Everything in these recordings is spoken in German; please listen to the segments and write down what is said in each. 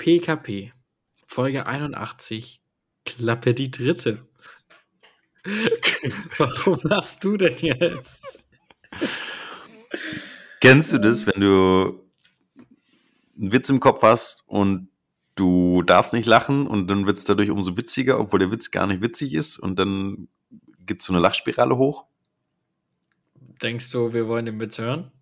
PKP, Folge 81, Klappe die dritte. Warum lachst du denn jetzt? Kennst du das, wenn du einen Witz im Kopf hast und du darfst nicht lachen und dann wird es dadurch umso witziger, obwohl der Witz gar nicht witzig ist und dann geht so eine Lachspirale hoch? Denkst du, wir wollen den Witz hören?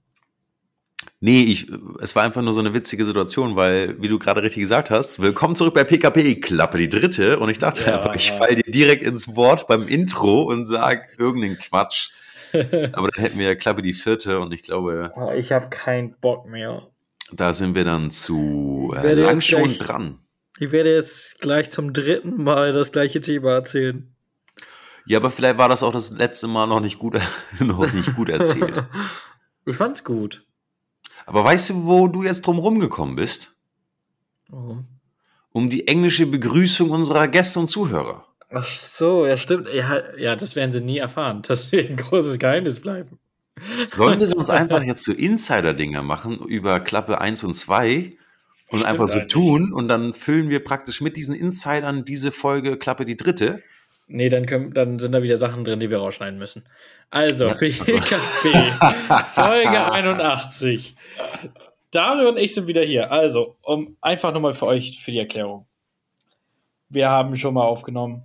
Nee, ich, es war einfach nur so eine witzige Situation, weil, wie du gerade richtig gesagt hast, willkommen zurück bei PKP, Klappe die dritte. Und ich dachte ja. einfach, ich falle dir direkt ins Wort beim Intro und sag irgendeinen Quatsch. Aber dann hätten wir ja Klappe die vierte und ich glaube. Oh, ich habe keinen Bock mehr. Da sind wir dann zu äh, lang schon gleich, dran. Ich werde jetzt gleich zum dritten Mal das gleiche Thema erzählen. Ja, aber vielleicht war das auch das letzte Mal noch nicht gut, noch nicht gut erzählt. ich fand's gut. Aber weißt du, wo du jetzt drum rumgekommen bist? Warum? Um die englische Begrüßung unserer Gäste und Zuhörer. Ach so, ja, stimmt. Ja, ja das werden sie nie erfahren. Das wird ein großes Geheimnis bleiben. Sollen wir sonst einfach jetzt so Insider-Dinger machen über Klappe 1 und 2 und Stimmt einfach so tun und dann füllen wir praktisch mit diesen Insidern diese Folge Klappe die dritte? Nee, dann, können, dann sind da wieder Sachen drin, die wir rausschneiden müssen. Also, PKP, Folge 81. Dario und ich sind wieder hier. Also, um einfach nochmal für euch für die Erklärung. Wir haben schon mal aufgenommen.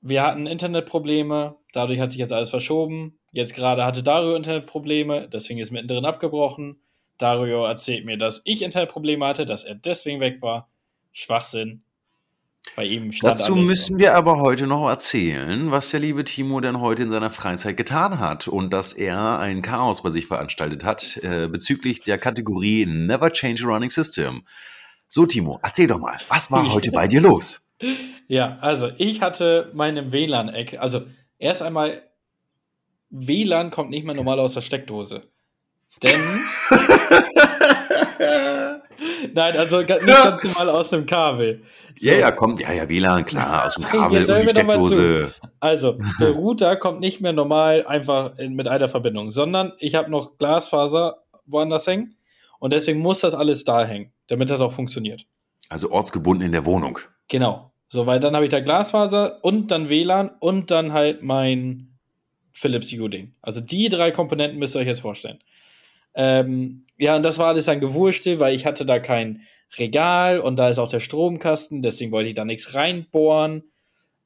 Wir hatten Internetprobleme, dadurch hat sich jetzt alles verschoben. Jetzt gerade hatte Dario Internetprobleme, deswegen ist mittendrin abgebrochen. Dario erzählt mir, dass ich Internetprobleme hatte, dass er deswegen weg war. Schwachsinn. Bei ihm stand Dazu müssen wir aber heute noch erzählen, was der liebe Timo denn heute in seiner Freizeit getan hat und dass er ein Chaos bei sich veranstaltet hat äh, bezüglich der Kategorie Never Change a Running System. So, Timo, erzähl doch mal, was war heute bei dir los? Ja, also ich hatte meine WLAN-Eck, also erst einmal, WLAN kommt nicht mehr normal aus der Steckdose. Denn. Nein, also nicht ganz normal aus dem Kabel. So. Ja, ja, kommt, ja, ja, WLAN, klar, aus dem Kabel und die Steckdose. Also, der Router kommt nicht mehr normal einfach in, mit einer Verbindung, sondern ich habe noch Glasfaser woanders hängen und deswegen muss das alles da hängen, damit das auch funktioniert. Also ortsgebunden in der Wohnung. Genau. So, weil dann habe ich da Glasfaser und dann WLAN und dann halt mein Philips Hue-Ding. Also die drei Komponenten müsst ihr euch jetzt vorstellen. Ähm, ja, und das war alles dann gewurschtelt, weil ich hatte da kein Regal und da ist auch der Stromkasten, deswegen wollte ich da nichts reinbohren.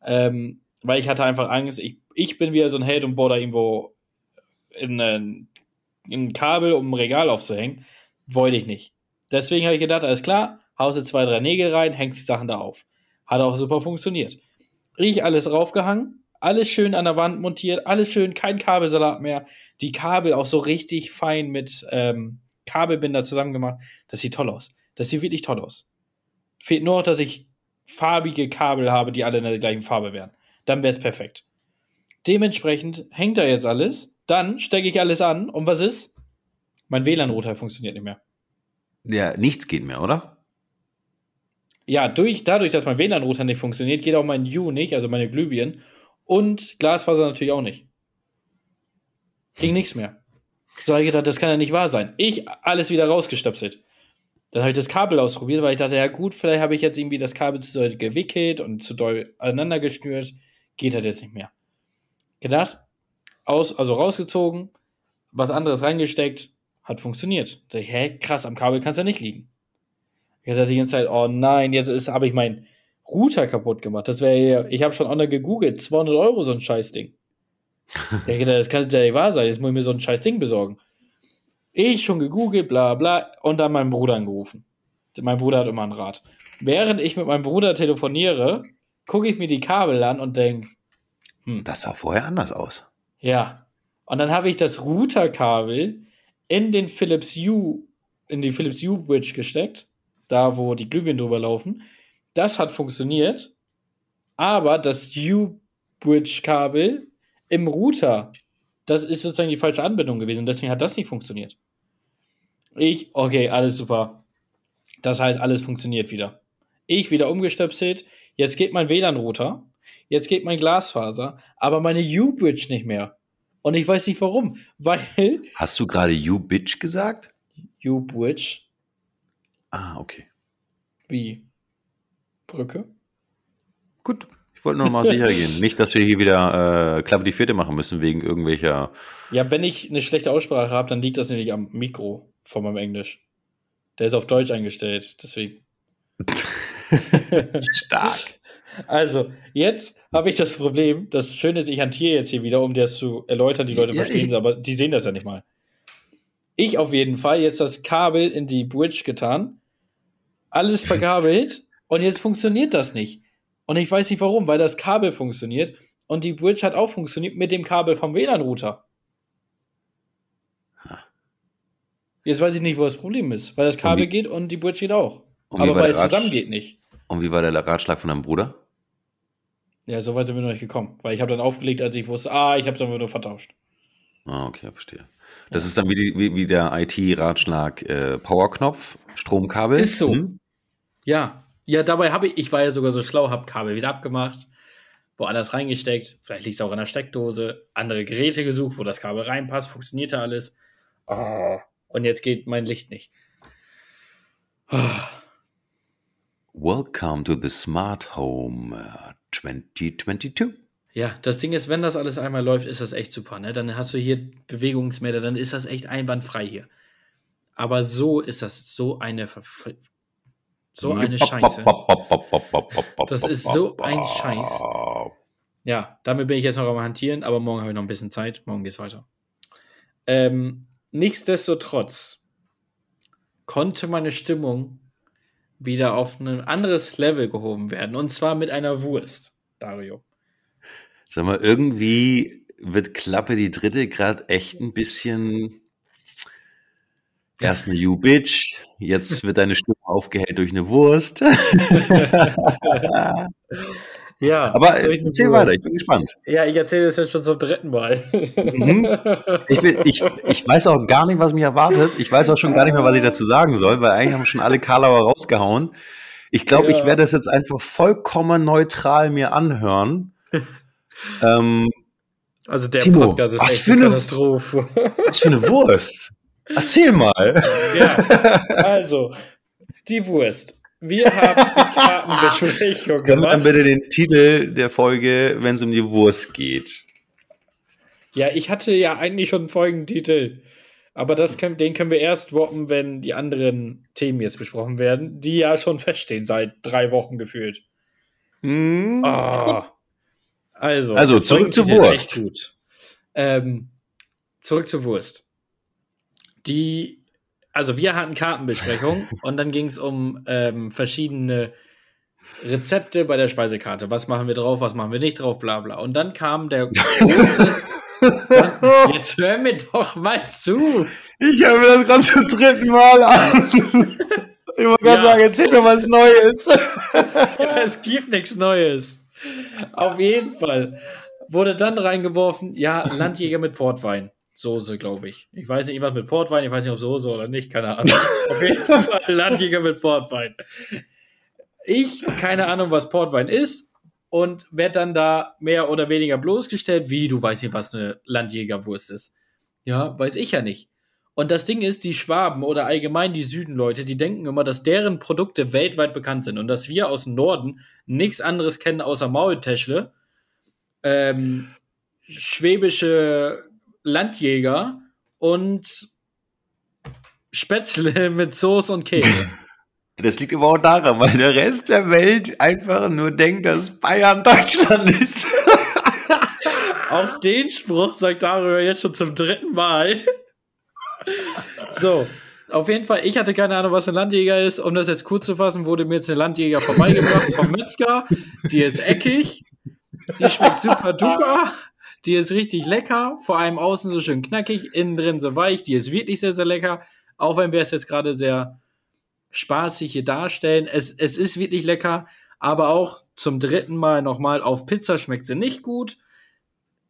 Ähm, weil ich hatte einfach Angst, ich, ich bin wieder so ein Held und bohre da irgendwo in in ein Kabel, um ein Regal aufzuhängen. Wollte ich nicht. Deswegen habe ich gedacht, alles klar, hause zwei, drei Nägel rein, hängst die Sachen da auf. Hat auch super funktioniert. Ich alles raufgehangen, alles schön an der Wand montiert, alles schön, kein Kabelsalat mehr. Die Kabel auch so richtig fein mit ähm, Kabelbinder zusammen gemacht. Das sieht toll aus. Das sieht wirklich toll aus. Fehlt nur noch, dass ich farbige Kabel habe, die alle in der gleichen Farbe wären. Dann wäre es perfekt. Dementsprechend hängt da jetzt alles. Dann stecke ich alles an und was ist? Mein WLAN-Router funktioniert nicht mehr. Ja, nichts geht mehr, oder? Ja, durch, dadurch, dass mein WLAN-Router nicht funktioniert, geht auch mein U nicht, also meine Glühbirnen. Und Glasfaser natürlich auch nicht. Ging nichts mehr. So habe ich gedacht, das kann ja nicht wahr sein. Ich alles wieder rausgestöpselt. Dann habe ich das Kabel ausprobiert, weil ich dachte, ja gut, vielleicht habe ich jetzt irgendwie das Kabel zu doll gewickelt und zu doll aneinander geschnürt. Geht halt jetzt nicht mehr. Gedacht, aus, also rausgezogen, was anderes reingesteckt, hat funktioniert. Da ich, hä, krass, am Kabel kann es ja nicht liegen. Ich hatte die ganze Zeit, oh nein, jetzt habe ich meinen Router kaputt gemacht. Das wäre, ich habe schon online gegoogelt, 200 Euro so ein Scheißding. ich dachte, das kann ja nicht wahr sein, jetzt muss ich mir so ein Scheißding besorgen. Ich schon gegoogelt, bla bla, und dann meinen Bruder angerufen. Mein Bruder hat immer ein Rad. Während ich mit meinem Bruder telefoniere, gucke ich mir die Kabel an und denke, hm. Das sah vorher anders aus. Ja. Und dann habe ich das Routerkabel in den Philips Hue, in die Philips Hue Bridge gesteckt, da wo die Glühbirnen drüber laufen. Das hat funktioniert, aber das Hue Bridge Kabel im Router das ist sozusagen die falsche Anbindung gewesen. Deswegen hat das nicht funktioniert. Ich, okay, alles super. Das heißt, alles funktioniert wieder. Ich wieder umgestöpselt. Jetzt geht mein WLAN-Router. Jetzt geht mein Glasfaser. Aber meine U-Bridge nicht mehr. Und ich weiß nicht warum. Weil. Hast du gerade U-Bitch gesagt? U-Bridge. Ah, okay. Wie? Brücke. Gut, ich wollte nur mal sicher gehen. Nicht, dass wir hier wieder äh, Klappe die vierte machen müssen wegen irgendwelcher. Ja, wenn ich eine schlechte Aussprache habe, dann liegt das nämlich am Mikro von meinem Englisch. Der ist auf Deutsch eingestellt, deswegen. Stark. Also, jetzt habe ich das Problem, das Schöne ist, ich hantiere jetzt hier wieder, um das zu erläutern, die Leute Ja, verstehen es, aber die sehen das ja nicht mal. Ich auf jeden Fall jetzt das Kabel in die Bridge getan, alles verkabelt und jetzt funktioniert das nicht. Und ich weiß nicht warum, weil das Kabel funktioniert und die Bridge hat auch funktioniert mit dem Kabel vom WLAN-Router. Jetzt weiß ich nicht, wo das Problem ist, weil das Kabel wie- geht und die Bridge geht auch. Aber weil es zusammen geht nicht. Und wie war der Ratschlag von deinem Bruder? Ja, so weit sind wir noch nicht gekommen, weil ich habe dann aufgelegt, als ich wusste, ah, ich habe es einfach nur vertauscht. Ah, okay, verstehe. Das ist dann wie, die, wie, wie der IT-Ratschlag äh, Powerknopf, Stromkabel. Ist so. Hm? Ja, ja, dabei habe ich, ich war ja sogar so schlau, habe Kabel wieder abgemacht, woanders reingesteckt, vielleicht liegt es auch in der Steckdose, andere Geräte gesucht, wo das Kabel reinpasst, funktionierte alles. Ah, und jetzt geht mein Licht nicht. Ah, Welcome to the Smart Home äh, 2022. Ja, das Ding ist, wenn das alles einmal läuft, ist das echt super. Ne? Dann hast du hier Bewegungsmelder, dann ist das echt einwandfrei hier. Aber so ist das so eine so eine Scheiße. Das ist so ein Scheiß. Ja, damit bin ich jetzt noch am Hantieren, aber morgen habe ich noch ein bisschen Zeit. Morgen geht's weiter. Ähm, nichtsdestotrotz konnte meine Stimmung wieder auf ein anderes Level gehoben werden. Und zwar mit einer Wurst, Dario. Sag mal, irgendwie wird Klappe die dritte gerade echt ein bisschen. Erst eine You Bitch, jetzt wird deine Stimme aufgehellt durch eine Wurst. Ja, Aber äh, erzähl Wurst. weiter, ich bin gespannt. Ja, ich erzähle das jetzt schon zum dritten Mal. Mhm. Ich, will, ich, ich weiß auch gar nicht, was mich erwartet. Ich weiß auch schon gar nicht mehr, was ich dazu sagen soll, weil eigentlich haben schon alle Karlauer rausgehauen. Ich glaube, Ja. ich werde das jetzt einfach vollkommen neutral mir anhören. ähm, Also der Timo, Podcast ist was echt für eine- Katastrophe. was für eine Wurst. Erzähl mal. ja, also, die Wurst. Wir haben die Kartenbesprechung wir dann gemacht. bitte den Titel der Folge, wenn es um die Wurst geht? Ja, ich hatte ja eigentlich schon einen Folgentitel. Aber das können, den können wir erst droppen, wenn die anderen Themen jetzt besprochen werden, die ja schon feststehen seit drei Wochen gefühlt. Ah. Also, Also, der zurück zur Wurst. Ähm, zurück zur Wurst. Die, also wir hatten Kartenbesprechung und dann ging es um ähm, verschiedene Rezepte bei der Speisekarte. Was machen wir drauf, was machen wir nicht drauf, bla bla. Und dann kam der große. Jetzt hör mir doch mal zu. Ich höre mir das gerade zum dritten Mal an. Ich wollte gerade Ja. sagen, erzähl mir was Neues. Ja, es gibt nichts Neues. Auf jeden Fall wurde dann reingeworfen, ja, Landjäger mit Portwein. Soße, glaube ich. Ich weiß nicht, was mit Portwein, ich weiß nicht, ob Soße oder nicht, keine Ahnung. Auf jeden Fall Landjäger mit Portwein. Ich, keine Ahnung, was Portwein ist und werde dann da mehr oder weniger bloßgestellt, wie, du weißt nicht, was eine Landjägerwurst ist. Ja, weiß ich ja nicht. Und das Ding ist, die Schwaben oder allgemein die Südenleute, die denken immer, dass deren Produkte weltweit bekannt sind und dass wir aus dem Norden nichts anderes kennen außer Maultäschle, ähm, schwäbische Landjäger und Spätzle mit Soße und Käse. Das liegt aber auch daran, weil der Rest der Welt einfach nur denkt, dass Bayern Deutschland ist. Auch den Spruch sagt darüber jetzt schon zum dritten Mal. So, auf jeden Fall, ich hatte keine Ahnung, was ein Landjäger ist. Um das jetzt kurz zu fassen, wurde mir jetzt eine Landjäger vorbeigebracht vom Metzger. Die ist eckig, die schmeckt super duper, die ist richtig lecker, vor allem außen so schön knackig, innen drin so weich, die ist wirklich sehr, sehr lecker. Auch wenn wir es jetzt gerade sehr spaßig hier darstellen. Es, es ist wirklich lecker, aber auch zum dritten Mal nochmal auf Pizza schmeckt sie nicht gut.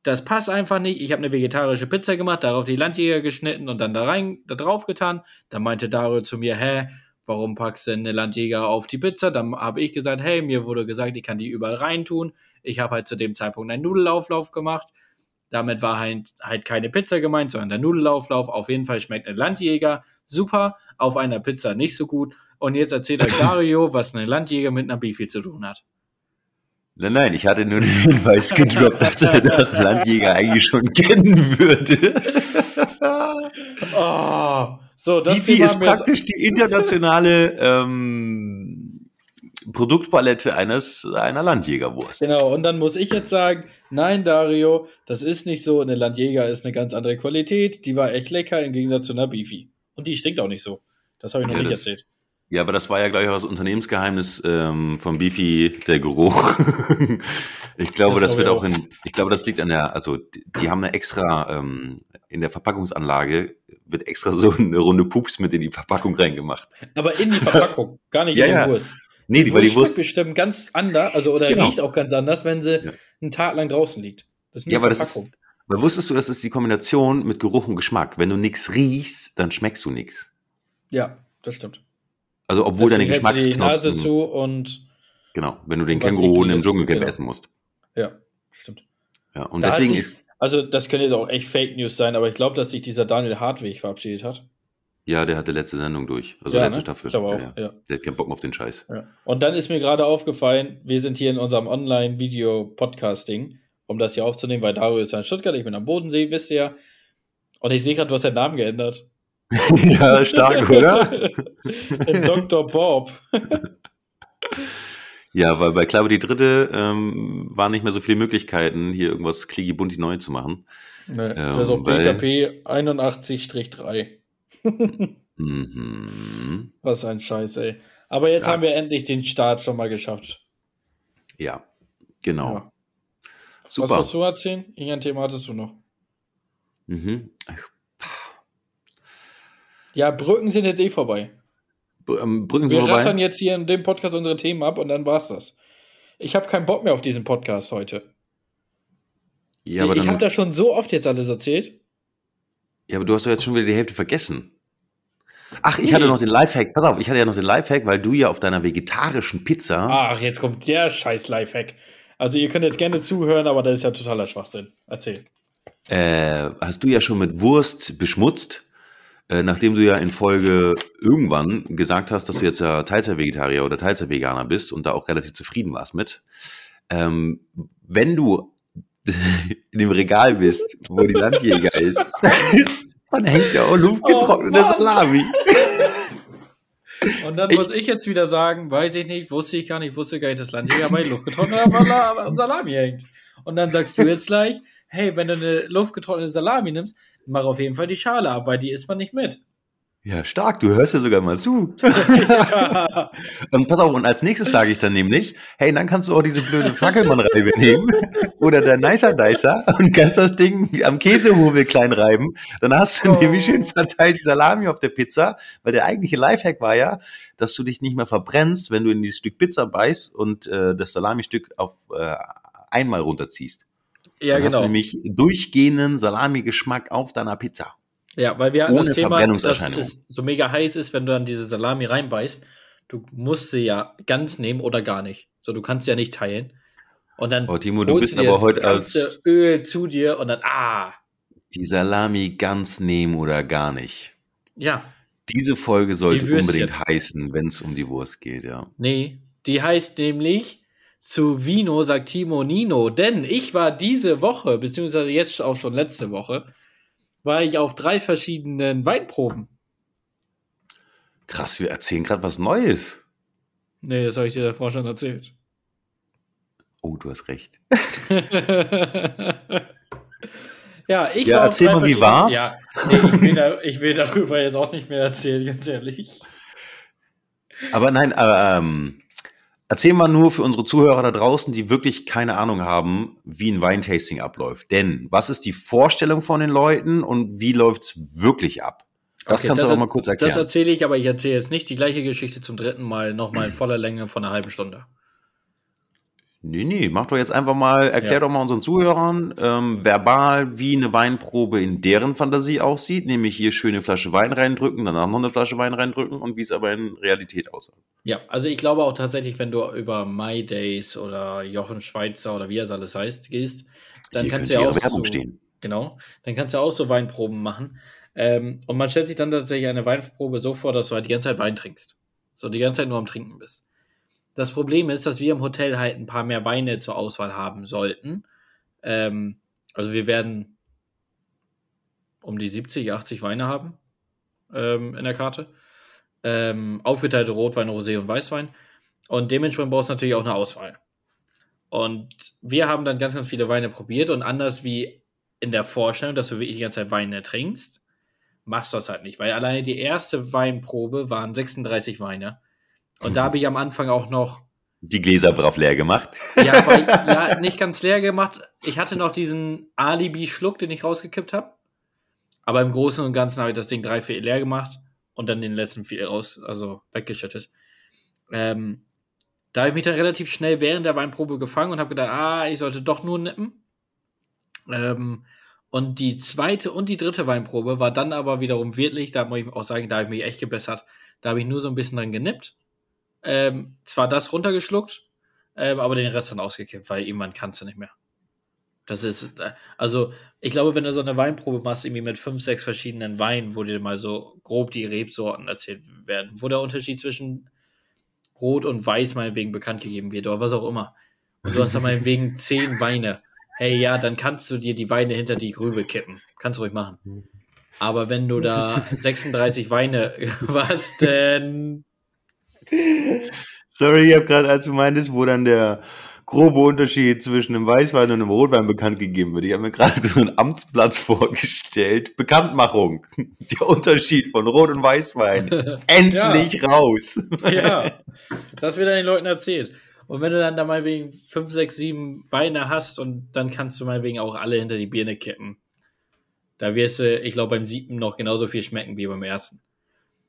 Das passt einfach nicht. Ich habe eine vegetarische Pizza gemacht, darauf die Landjäger geschnitten und dann da rein, da drauf getan. Dann meinte Dario zu mir, hä, warum packst du eine Landjäger auf die Pizza? Dann habe ich gesagt, hey, mir wurde gesagt, ich kann die überall reintun. Ich habe halt zu dem Zeitpunkt einen Nudelauflauf gemacht. Damit war halt, halt keine Pizza gemeint, sondern der Nudelauflauf. Auf jeden Fall schmeckt ein Landjäger super, auf einer Pizza nicht so gut. Und jetzt erzählt euch Dario, was ein Landjäger mit einer Beefy zu tun hat. Nein, nein, ich hatte nur den Hinweis gedroppt, dass er den Landjäger eigentlich schon kennen würde. oh, so, das Beefy ist praktisch die internationale ähm, Produktpalette eines, einer Landjägerwurst. Genau, und dann muss ich jetzt sagen, nein, Dario, das ist nicht so. Eine Landjäger ist eine ganz andere Qualität. Die war echt lecker im Gegensatz zu einer Beefy. Und die stinkt auch nicht so. Das habe ich noch ja, nicht das, erzählt. Ja, aber das war ja, glaube ich, auch das Unternehmensgeheimnis ähm, von Beefy, der Geruch. ich glaube, das, das wird auch in, ich glaube, das liegt an der, also die, die haben eine extra, ähm, in der Verpackungsanlage wird extra so eine Runde Pups mit in die Verpackung reingemacht. Aber in die Verpackung, gar nicht ja, in die ja. Wurst. Nee, die, weil die Wurst bestimmt ganz anders, also oder genau. riecht auch ganz anders, wenn sie ja. einen Tag lang draußen liegt. Das ist nur ja, Verpackung. das ist, aber wusstest du, das ist die Kombination mit Geruch und Geschmack. Wenn du nichts riechst, dann schmeckst du nichts. Ja, das stimmt. Also obwohl deine Geschmacksknospen... zu und... Genau, wenn du den Känguru im Dschungelcamp genau. essen musst. Ja, stimmt. Ja, und da deswegen ist... Also das könnte jetzt auch echt Fake News sein, aber ich glaube, dass sich dieser Daniel Hartwig verabschiedet hat. Ja, der hatte letzte Sendung durch. Also ja, letzte ne? Staffel. Ich glaube auch, ja, ja. Der hat keinen Bock mehr auf den Scheiß. Und dann ist mir gerade aufgefallen, wir sind hier in unserem Online-Video-Podcasting, um das hier aufzunehmen, weil Dario ist ja in Stuttgart, ich bin am Bodensee, wisst ihr ja. Und ich sehe gerade, du hast deinen Namen geändert. ja, stark, oder? Dr. Bob. ja, weil bei Klappe die Dritte ähm, waren nicht mehr so viele Möglichkeiten, hier irgendwas Bunti neu zu machen. Nee, ähm, das ist auch PKP 81-3. mhm. Was ein Scheiß, ey. Aber jetzt ja. haben wir endlich den Start schon mal geschafft. Ja, genau. Ja. Super. Was wolltest du erzählen? Irgendein Thema hattest du noch. Mhm. Ja, Brücken sind jetzt eh vorbei. Ähm, Brücken sind Wir vorbei. rattern jetzt hier in dem Podcast unsere Themen ab und dann war's das. Ich habe keinen Bock mehr auf diesen Podcast heute. Ja, aber ich habe das schon so oft jetzt alles erzählt. Ja, aber du hast doch jetzt schon wieder die Hälfte vergessen. Ach, ich nee. hatte noch den Lifehack. Pass auf, ich hatte ja noch den Lifehack, weil du ja auf deiner vegetarischen Pizza. Ach, jetzt kommt der scheiß Lifehack. Also, ihr könnt jetzt gerne zuhören, aber das ist ja totaler Schwachsinn. Erzähl. Äh, hast du ja schon mit Wurst beschmutzt? Äh, nachdem du ja in Folge irgendwann gesagt hast, dass du jetzt ja Teilzeit-Vegetarier oder Teilzeit-Veganer bist und da auch relativ zufrieden warst mit. Ähm, wenn du in dem Regal bist, wo die Landjäger ist, dann hängt ja auch luftgetrocknete oh, Salami. Und dann ich, muss ich jetzt wieder sagen, weiß ich nicht, wusste ich gar nicht, wusste gar nicht, dass Landjäger bei luftgetrockneter Salami hängt. Und dann sagst du jetzt gleich, hey, wenn du eine luftgetrocknete Salami nimmst, mach auf jeden Fall die Schale ab, weil die isst man nicht mit. Ja, stark, du hörst ja sogar mal zu. ja. Und pass auf, und als nächstes sage ich dann nämlich, hey, dann kannst du auch diese blöde Fackelmannreibe nehmen oder der Nicer Dicer und kannst das Ding am Käsehobel klein reiben. Dann hast du oh. nämlich schön verteilt die Salami auf der Pizza, weil der eigentliche Lifehack war ja, dass du dich nicht mehr verbrennst, wenn du in dieses Stück Pizza beißt und äh, das Salami-Stück auf äh, einmal runterziehst. Ja, dann genau. Hast du nämlich durchgehenden Salami-Geschmack auf deiner Pizza. Ja, weil wir hatten das Thema, dass es so mega heiß ist, wenn du dann diese Salami reinbeißt. Du musst sie ja ganz nehmen oder gar nicht. So, du kannst sie ja nicht teilen. Und dann oh, Timo, du bist aber heute als Öl zu dir und dann ah. Die Salami ganz nehmen oder gar nicht. Ja. Diese Folge sollte unbedingt heißen, wenn es um die Wurst geht, ja. Nee, die heißt nämlich zu Vino sagt Timo Nino, denn ich war diese Woche, beziehungsweise jetzt auch schon letzte Woche, war ich auf drei verschiedenen Weinproben. Krass, wir erzählen gerade was Neues. Nee, das habe ich dir davor schon erzählt. Oh, du hast recht. ja, ich ja, war erzähl mal, wie war's? Ja, nee, ich, will da, ich will darüber jetzt auch nicht mehr erzählen, ganz ehrlich. Aber nein, aber, ähm, Erzähl mal nur für unsere Zuhörer da draußen, die wirklich keine Ahnung haben, wie ein Weintasting abläuft. Denn was ist die Vorstellung von den Leuten und wie läuft es wirklich ab? Das okay, kannst das du auch mal kurz erklären. Das erzähle ich, aber ich erzähle jetzt nicht die gleiche Geschichte zum dritten Mal nochmal in voller Länge von einer halben Stunde. Nee, nee, mach doch jetzt einfach mal, erklär ja. doch mal unseren Zuhörern ähm, verbal, wie eine Weinprobe in deren Fantasie aussieht, nämlich hier schöne Flasche Wein reindrücken, danach noch eine Flasche Wein reindrücken und wie es aber in Realität aussieht. Ja, also ich glaube auch tatsächlich, wenn du über My Days oder Jochen Schweizer oder wie es alles heißt, gehst, dann hier kannst du ja auch so, stehen. Genau, dann kannst du auch so Weinproben machen. Ähm, und man stellt sich dann tatsächlich eine Weinprobe so vor, dass du halt die ganze Zeit Wein trinkst. So die ganze Zeit nur am Trinken bist. Das Problem ist, dass wir im Hotel halt ein paar mehr Weine zur Auswahl haben sollten. Ähm, also wir werden um die 70, 80 Weine haben ähm, in der Karte. Ähm, aufgeteilte Rotwein, Rosé und Weißwein. Und dementsprechend brauchst du natürlich auch eine Auswahl. Und wir haben dann ganz, ganz viele Weine probiert und anders wie in der Vorstellung, dass du wirklich die ganze Zeit Weine trinkst, machst du das halt nicht, weil alleine die erste Weinprobe waren 36 Weine. Und da habe ich am Anfang auch noch. Die Gläser brav leer gemacht. Ja, aber ja, nicht ganz leer gemacht. Ich hatte noch diesen Alibi-Schluck, den ich rausgekippt habe. Aber im Großen und Ganzen habe ich das Ding drei, vier leer gemacht und dann den letzten vier raus, also weggeschüttet. Ähm, da habe ich mich dann relativ schnell während der Weinprobe gefangen und habe gedacht, ah, ich sollte doch nur nippen. Ähm, und die zweite und die dritte Weinprobe war dann aber wiederum wirklich, da muss ich auch sagen, da habe ich mich echt gebessert. Da habe ich nur so ein bisschen dran genippt. Ähm, zwar das runtergeschluckt, ähm, aber den Rest dann ausgekippt, weil irgendwann kannst du nicht mehr. Das ist, äh, also ich glaube, wenn du so eine Weinprobe machst, irgendwie mit fünf, sechs verschiedenen Weinen, wo dir mal so grob die Rebsorten erzählt werden, wo der Unterschied zwischen Rot und Weiß meinetwegen bekannt gegeben wird oder was auch immer. Und du hast da meinetwegen zehn Weine. Hey, ja, dann kannst du dir die Weine hinter die Grübe kippen. Kannst du ruhig machen. Aber wenn du da 36 Weine, was denn? Sorry, ich habe gerade, als du meintest, wo dann der grobe Unterschied zwischen einem Weißwein und einem Rotwein bekannt gegeben wird. Ich habe mir gerade so einen Amtsplatz vorgestellt. Bekanntmachung. Der Unterschied von Rot und Weißwein. Endlich ja. raus. Ja, das wird dann den Leuten erzählt. Und wenn du dann da mal wegen 5, 6, 7 Weine hast und dann kannst du mal wegen auch alle hinter die Birne kippen. Da wirst du, ich glaube, beim siebten noch genauso viel schmecken wie beim ersten.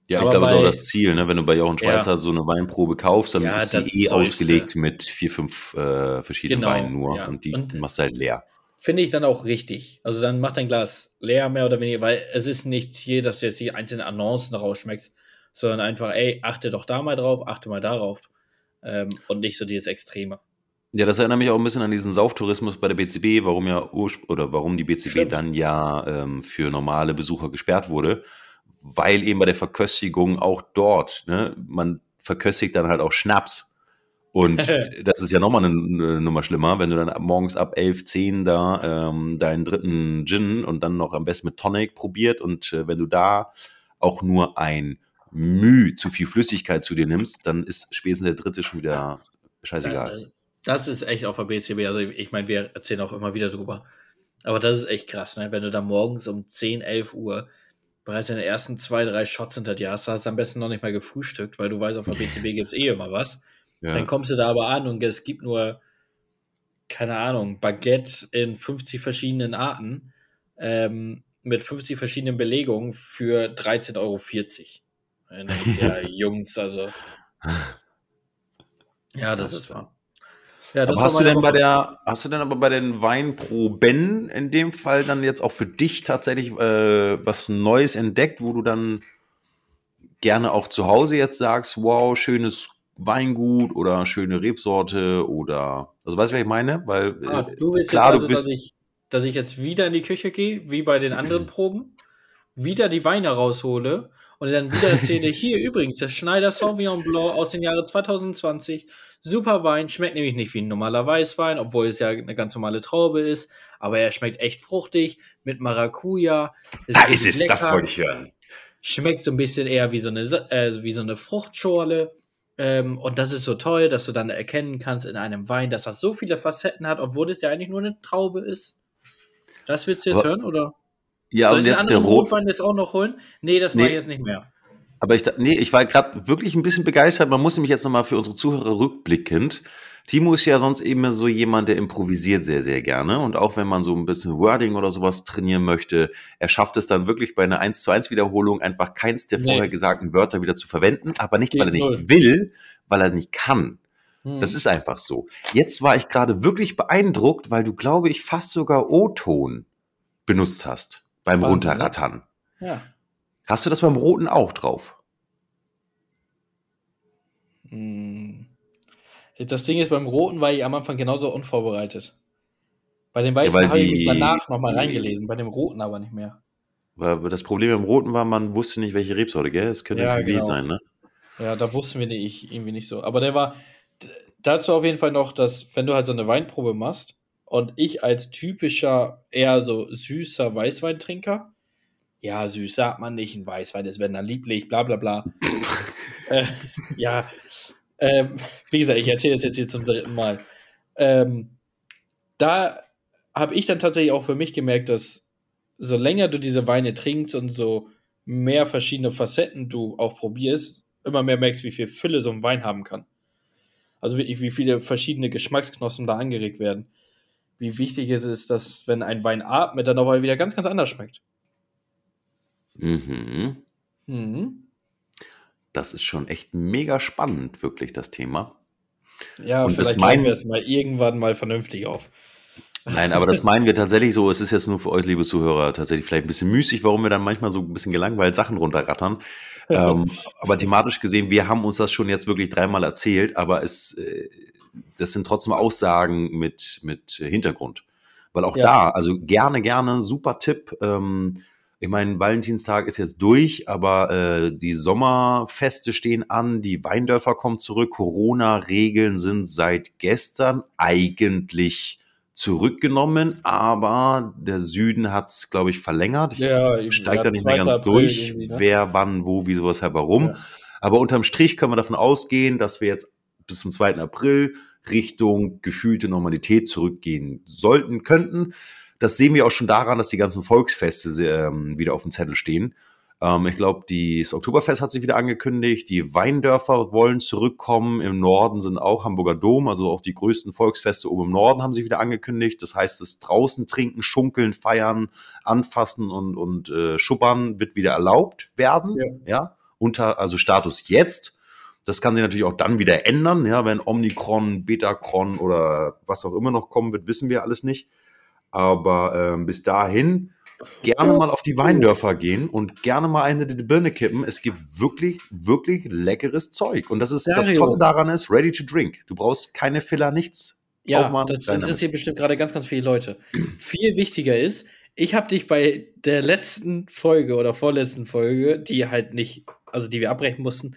Ja, Aber ich glaube, das ist auch das Ziel, ne? wenn du bei Jochen Schweizer ja. so eine Weinprobe kaufst, dann ja, ist sie eh ausgelegt mit vier, fünf äh, verschiedenen genau, Weinen nur ja. und die und machst du halt leer. Finde ich dann auch richtig. Also dann mach dein Glas leer, mehr oder weniger, weil es ist nicht Ziel, dass du jetzt die einzelnen Annoncen rausschmeckst, sondern einfach, ey, achte doch da mal drauf, achte mal darauf ähm, und nicht so dieses Extreme. Ja, das erinnert mich auch ein bisschen an diesen Sauftourismus bei der BCB, warum ja oder warum die BCB Stimmt. dann ja ähm, für normale Besucher gesperrt wurde weil eben bei der Verköstigung auch dort, ne, man verköstigt dann halt auch Schnaps. Und das ist ja nochmal eine, eine Nummer schlimmer, wenn du dann morgens ab 11, 10 da ähm, deinen dritten Gin und dann noch am besten mit Tonic probiert und äh, wenn du da auch nur ein Müh zu viel Flüssigkeit zu dir nimmst, dann ist spätestens der dritte schon wieder scheißegal. Das ist echt auf der BCB, also ich meine, wir erzählen auch immer wieder drüber. Aber das ist echt krass, ne? wenn du da morgens um 10, 11 Uhr bereits in den ersten zwei, drei Shots hinter dir hast, hast du am besten noch nicht mal gefrühstückt, weil du weißt, auf der BCB gibt es eh immer was. Ja. Dann kommst du da aber an und es gibt nur, keine Ahnung, Baguette in 50 verschiedenen Arten ähm, mit 50 verschiedenen Belegungen für 13,40 Euro. Dann ja, Jungs, also. Ja, das ist wahr. Ja, hast du denn bei der, hast du denn aber bei den Weinproben in dem Fall dann jetzt auch für dich tatsächlich äh, was Neues entdeckt, wo du dann gerne auch zu Hause jetzt sagst, wow, schönes Weingut oder schöne Rebsorte oder, also weißt du, was ich meine? Weil ah, du willst klar, also, du bist, dass ich, dass ich jetzt wieder in die Küche gehe, wie bei den anderen Proben, wieder die Weine raushole und dann wieder erzähle, hier übrigens, der Schneider Sauvignon Blanc aus dem Jahre 2020 Super Wein, schmeckt nämlich nicht wie ein normaler Weißwein, obwohl es ja eine ganz normale Traube ist, aber er schmeckt echt fruchtig mit Maracuja. Ist da ist es, das wollte ich hören. Schmeckt so ein bisschen eher wie so eine, äh, wie so eine Fruchtschorle. Ähm, und das ist so toll, dass du dann erkennen kannst in einem Wein, dass das so viele Facetten hat, obwohl es ja eigentlich nur eine Traube ist. Das willst du jetzt aber, hören, oder? Ja, Soll und jetzt der Rotwein jetzt auch noch holen? Nee, das nee. mache ich jetzt nicht mehr. Aber ich, nee, ich war gerade wirklich ein bisschen begeistert. Man muss nämlich jetzt nochmal für unsere Zuhörer rückblickend. Timo ist ja sonst eben so jemand, der improvisiert sehr, sehr gerne. Und auch wenn man so ein bisschen Wording oder sowas trainieren möchte, er schafft es dann wirklich bei einer 1 zu 1 Wiederholung einfach keins der nee. vorher gesagten Wörter wieder zu verwenden. Aber nicht, weil er nicht will, weil er nicht kann. Hm. Das ist einfach so. Jetzt war ich gerade wirklich beeindruckt, weil du, glaube ich, fast sogar O-Ton benutzt hast beim Wahnsinn, ne? Runterrattern. Ja. Hast du das beim Roten auch drauf? Hm. Das Ding ist, beim Roten war ich am Anfang genauso unvorbereitet. Bei den Weißen ja, habe ich mich danach nochmal reingelesen, bei dem Roten aber nicht mehr. Weil das Problem beim Roten war, man wusste nicht, welche Rebsorte, gell? Es könnte ja, ein genau. sein, ne? Ja, da wussten wir nicht, irgendwie nicht so. Aber der war dazu auf jeden Fall noch, dass, wenn du halt so eine Weinprobe machst und ich als typischer, eher so süßer Weißweintrinker, ja, süß sagt man nicht, ein Weißwein ist wenn dann lieblich, bla bla bla. äh, ja, ähm, wie gesagt, ich erzähle das jetzt hier zum dritten Mal. Ähm, da habe ich dann tatsächlich auch für mich gemerkt, dass so länger du diese Weine trinkst und so mehr verschiedene Facetten du auch probierst, immer mehr merkst, wie viel Fülle so ein Wein haben kann. Also wirklich, wie viele verschiedene Geschmacksknospen da angeregt werden. Wie wichtig es ist, dass, wenn ein Wein atmet, dann aber wieder ganz, ganz anders schmeckt. Mhm. Mhm. Das ist schon echt mega spannend, wirklich, das Thema. Ja, und vielleicht meinen wir es mal irgendwann mal vernünftig auf. Nein, aber das meinen wir tatsächlich so. Es ist jetzt nur für euch, liebe Zuhörer, tatsächlich vielleicht ein bisschen müßig, warum wir dann manchmal so ein bisschen gelangweilt Sachen runterrattern. ähm, aber thematisch gesehen, wir haben uns das schon jetzt wirklich dreimal erzählt, aber es, äh, das sind trotzdem Aussagen mit, mit Hintergrund. Weil auch ja. da, also gerne, gerne, super Tipp. Ähm, ich meine, Valentinstag ist jetzt durch, aber äh, die Sommerfeste stehen an, die Weindörfer kommen zurück, Corona-Regeln sind seit gestern eigentlich zurückgenommen, aber der Süden hat es, glaube ich, verlängert. Ich ja, steige da nicht mehr ganz April durch, ne? wer, wann, wo, wieso, weshalb, warum. Ja. Aber unterm Strich können wir davon ausgehen, dass wir jetzt bis zum 2. April Richtung gefühlte Normalität zurückgehen sollten, könnten. Das sehen wir auch schon daran, dass die ganzen Volksfeste ähm, wieder auf dem Zettel stehen. Ähm, ich glaube, das Oktoberfest hat sich wieder angekündigt. Die Weindörfer wollen zurückkommen. Im Norden sind auch Hamburger Dom, also auch die größten Volksfeste oben im Norden haben sich wieder angekündigt. Das heißt, das draußen trinken, schunkeln, feiern, anfassen und, und äh, schuppern wird wieder erlaubt werden. Ja. ja. Unter, also Status jetzt. Das kann sich natürlich auch dann wieder ändern, ja, wenn Omikron, Betacron oder was auch immer noch kommen wird, wissen wir alles nicht. Aber ähm, bis dahin gerne mal auf die Weindörfer gehen und gerne mal eine die Birne kippen. Es gibt wirklich, wirklich leckeres Zeug. Und das ist Dario. das Tolle daran ist, ready to drink. Du brauchst keine Filler, nichts. Ja, Aufmachen, das interessiert bestimmt gerade ganz, ganz viele Leute. Viel wichtiger ist, ich habe dich bei der letzten Folge oder vorletzten Folge, die halt nicht, also die wir abbrechen mussten,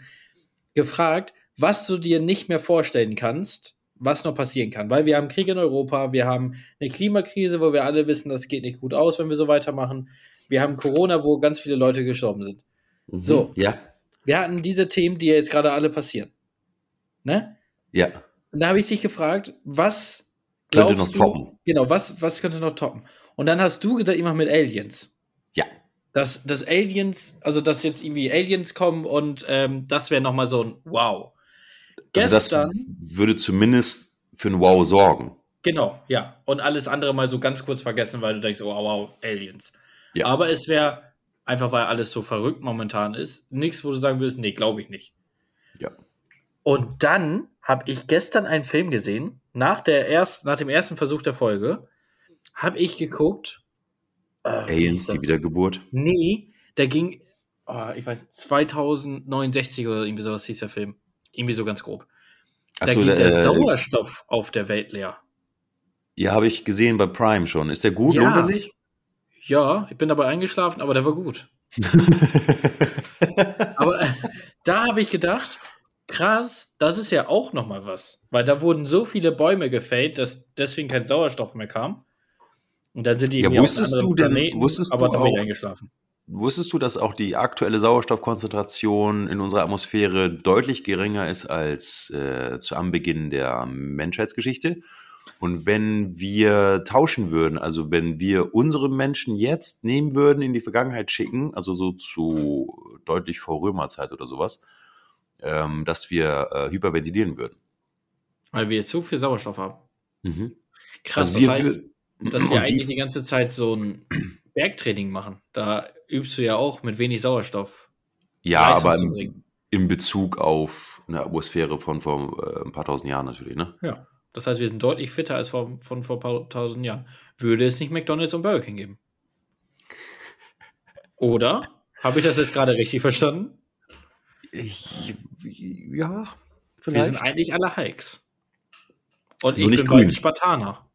gefragt, was du dir nicht mehr vorstellen kannst, was noch passieren kann. Weil wir haben Krieg in Europa, wir haben eine Klimakrise, wo wir alle wissen, das geht nicht gut aus, wenn wir so weitermachen. Wir haben Corona, wo ganz viele Leute gestorben sind. Mhm, so. Ja. Wir hatten diese Themen, die jetzt gerade alle passieren. Ne? Ja. Und da habe ich dich gefragt, was könnte noch du, toppen? Genau, was, was könnte noch toppen? Und dann hast du gesagt, immer mit Aliens. Dass, dass Aliens, also dass jetzt irgendwie Aliens kommen und ähm, das wäre nochmal so ein Wow. Gestern, also das würde zumindest für ein Wow sorgen. Genau, ja. Und alles andere mal so ganz kurz vergessen, weil du denkst, oh wow, Aliens. Ja. Aber es wäre einfach, weil alles so verrückt momentan ist, nichts, wo du sagen würdest, nee, glaube ich nicht. Ja. Und dann habe ich gestern einen Film gesehen, nach, der erst, nach dem ersten Versuch der Folge, habe ich geguckt. Äh, Aliens, die Wiedergeburt? Nee, der ging, oh, ich weiß, 2069 oder irgendwie sowas hieß der Film. Irgendwie so ganz grob. Da so, geht der äh, Sauerstoff auf der Welt leer. Ja, habe ich gesehen bei Prime schon. Ist der gut? Ja. Lohnt er sich? Ja, ich bin dabei eingeschlafen, aber der war gut. aber äh, da habe ich gedacht, krass, das ist ja auch noch mal was, weil da wurden so viele Bäume gefällt, dass deswegen kein Sauerstoff mehr kam. Und dann sind die ja, wusstest du denn, Planeten, wusstest aber du auch, eingeschlafen. Wusstest du, dass auch die aktuelle Sauerstoffkonzentration in unserer Atmosphäre deutlich geringer ist als äh, zu Anbeginn der Menschheitsgeschichte? Und wenn wir tauschen würden, also wenn wir unsere Menschen jetzt nehmen würden, in die Vergangenheit schicken, also so zu deutlich vor Römerzeit oder sowas, ähm, dass wir äh, hyperventilieren würden. Weil wir so viel Sauerstoff haben. Mhm. Krass, also das heißt, dass wir eigentlich die ganze Zeit so ein Bergtraining machen. Da übst du ja auch mit wenig Sauerstoff. Ja, Leistung aber im, im, Bezug auf eine Atmosphäre von vor äh, ein paar tausend Jahren natürlich, ne? Ja. Das heißt, wir sind deutlich fitter als vor, von vor ein paar tausend Jahren. Würde es nicht McDonalds und Burger King geben? Oder? Habe ich das jetzt gerade richtig verstanden? Ich, ja, vielleicht. Wir sind eigentlich alle Hikes. Und Nur ich bin grün. Spartaner.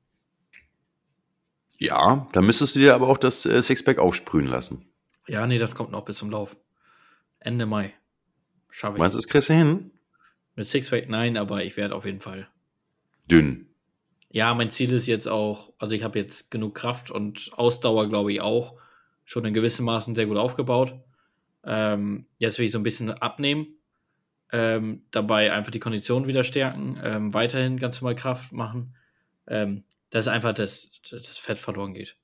Ja, da müsstest du dir aber auch das äh, Sixpack aufsprühen lassen. Ja, nee, das kommt noch bis zum Lauf. Ende Mai. Schaffe ich. Meinst du, das kriegst du hin? Mit Sixpack nein, aber ich werde auf jeden Fall. Dünn. Ja, mein Ziel ist jetzt auch, also ich habe jetzt genug Kraft und Ausdauer, glaube ich, auch schon in gewissem Maßen sehr gut aufgebaut. Ähm, jetzt will ich so ein bisschen abnehmen, ähm, dabei einfach die Kondition wieder stärken, ähm, weiterhin ganz normal Kraft machen, ähm, dass einfach das, das Fett verloren geht.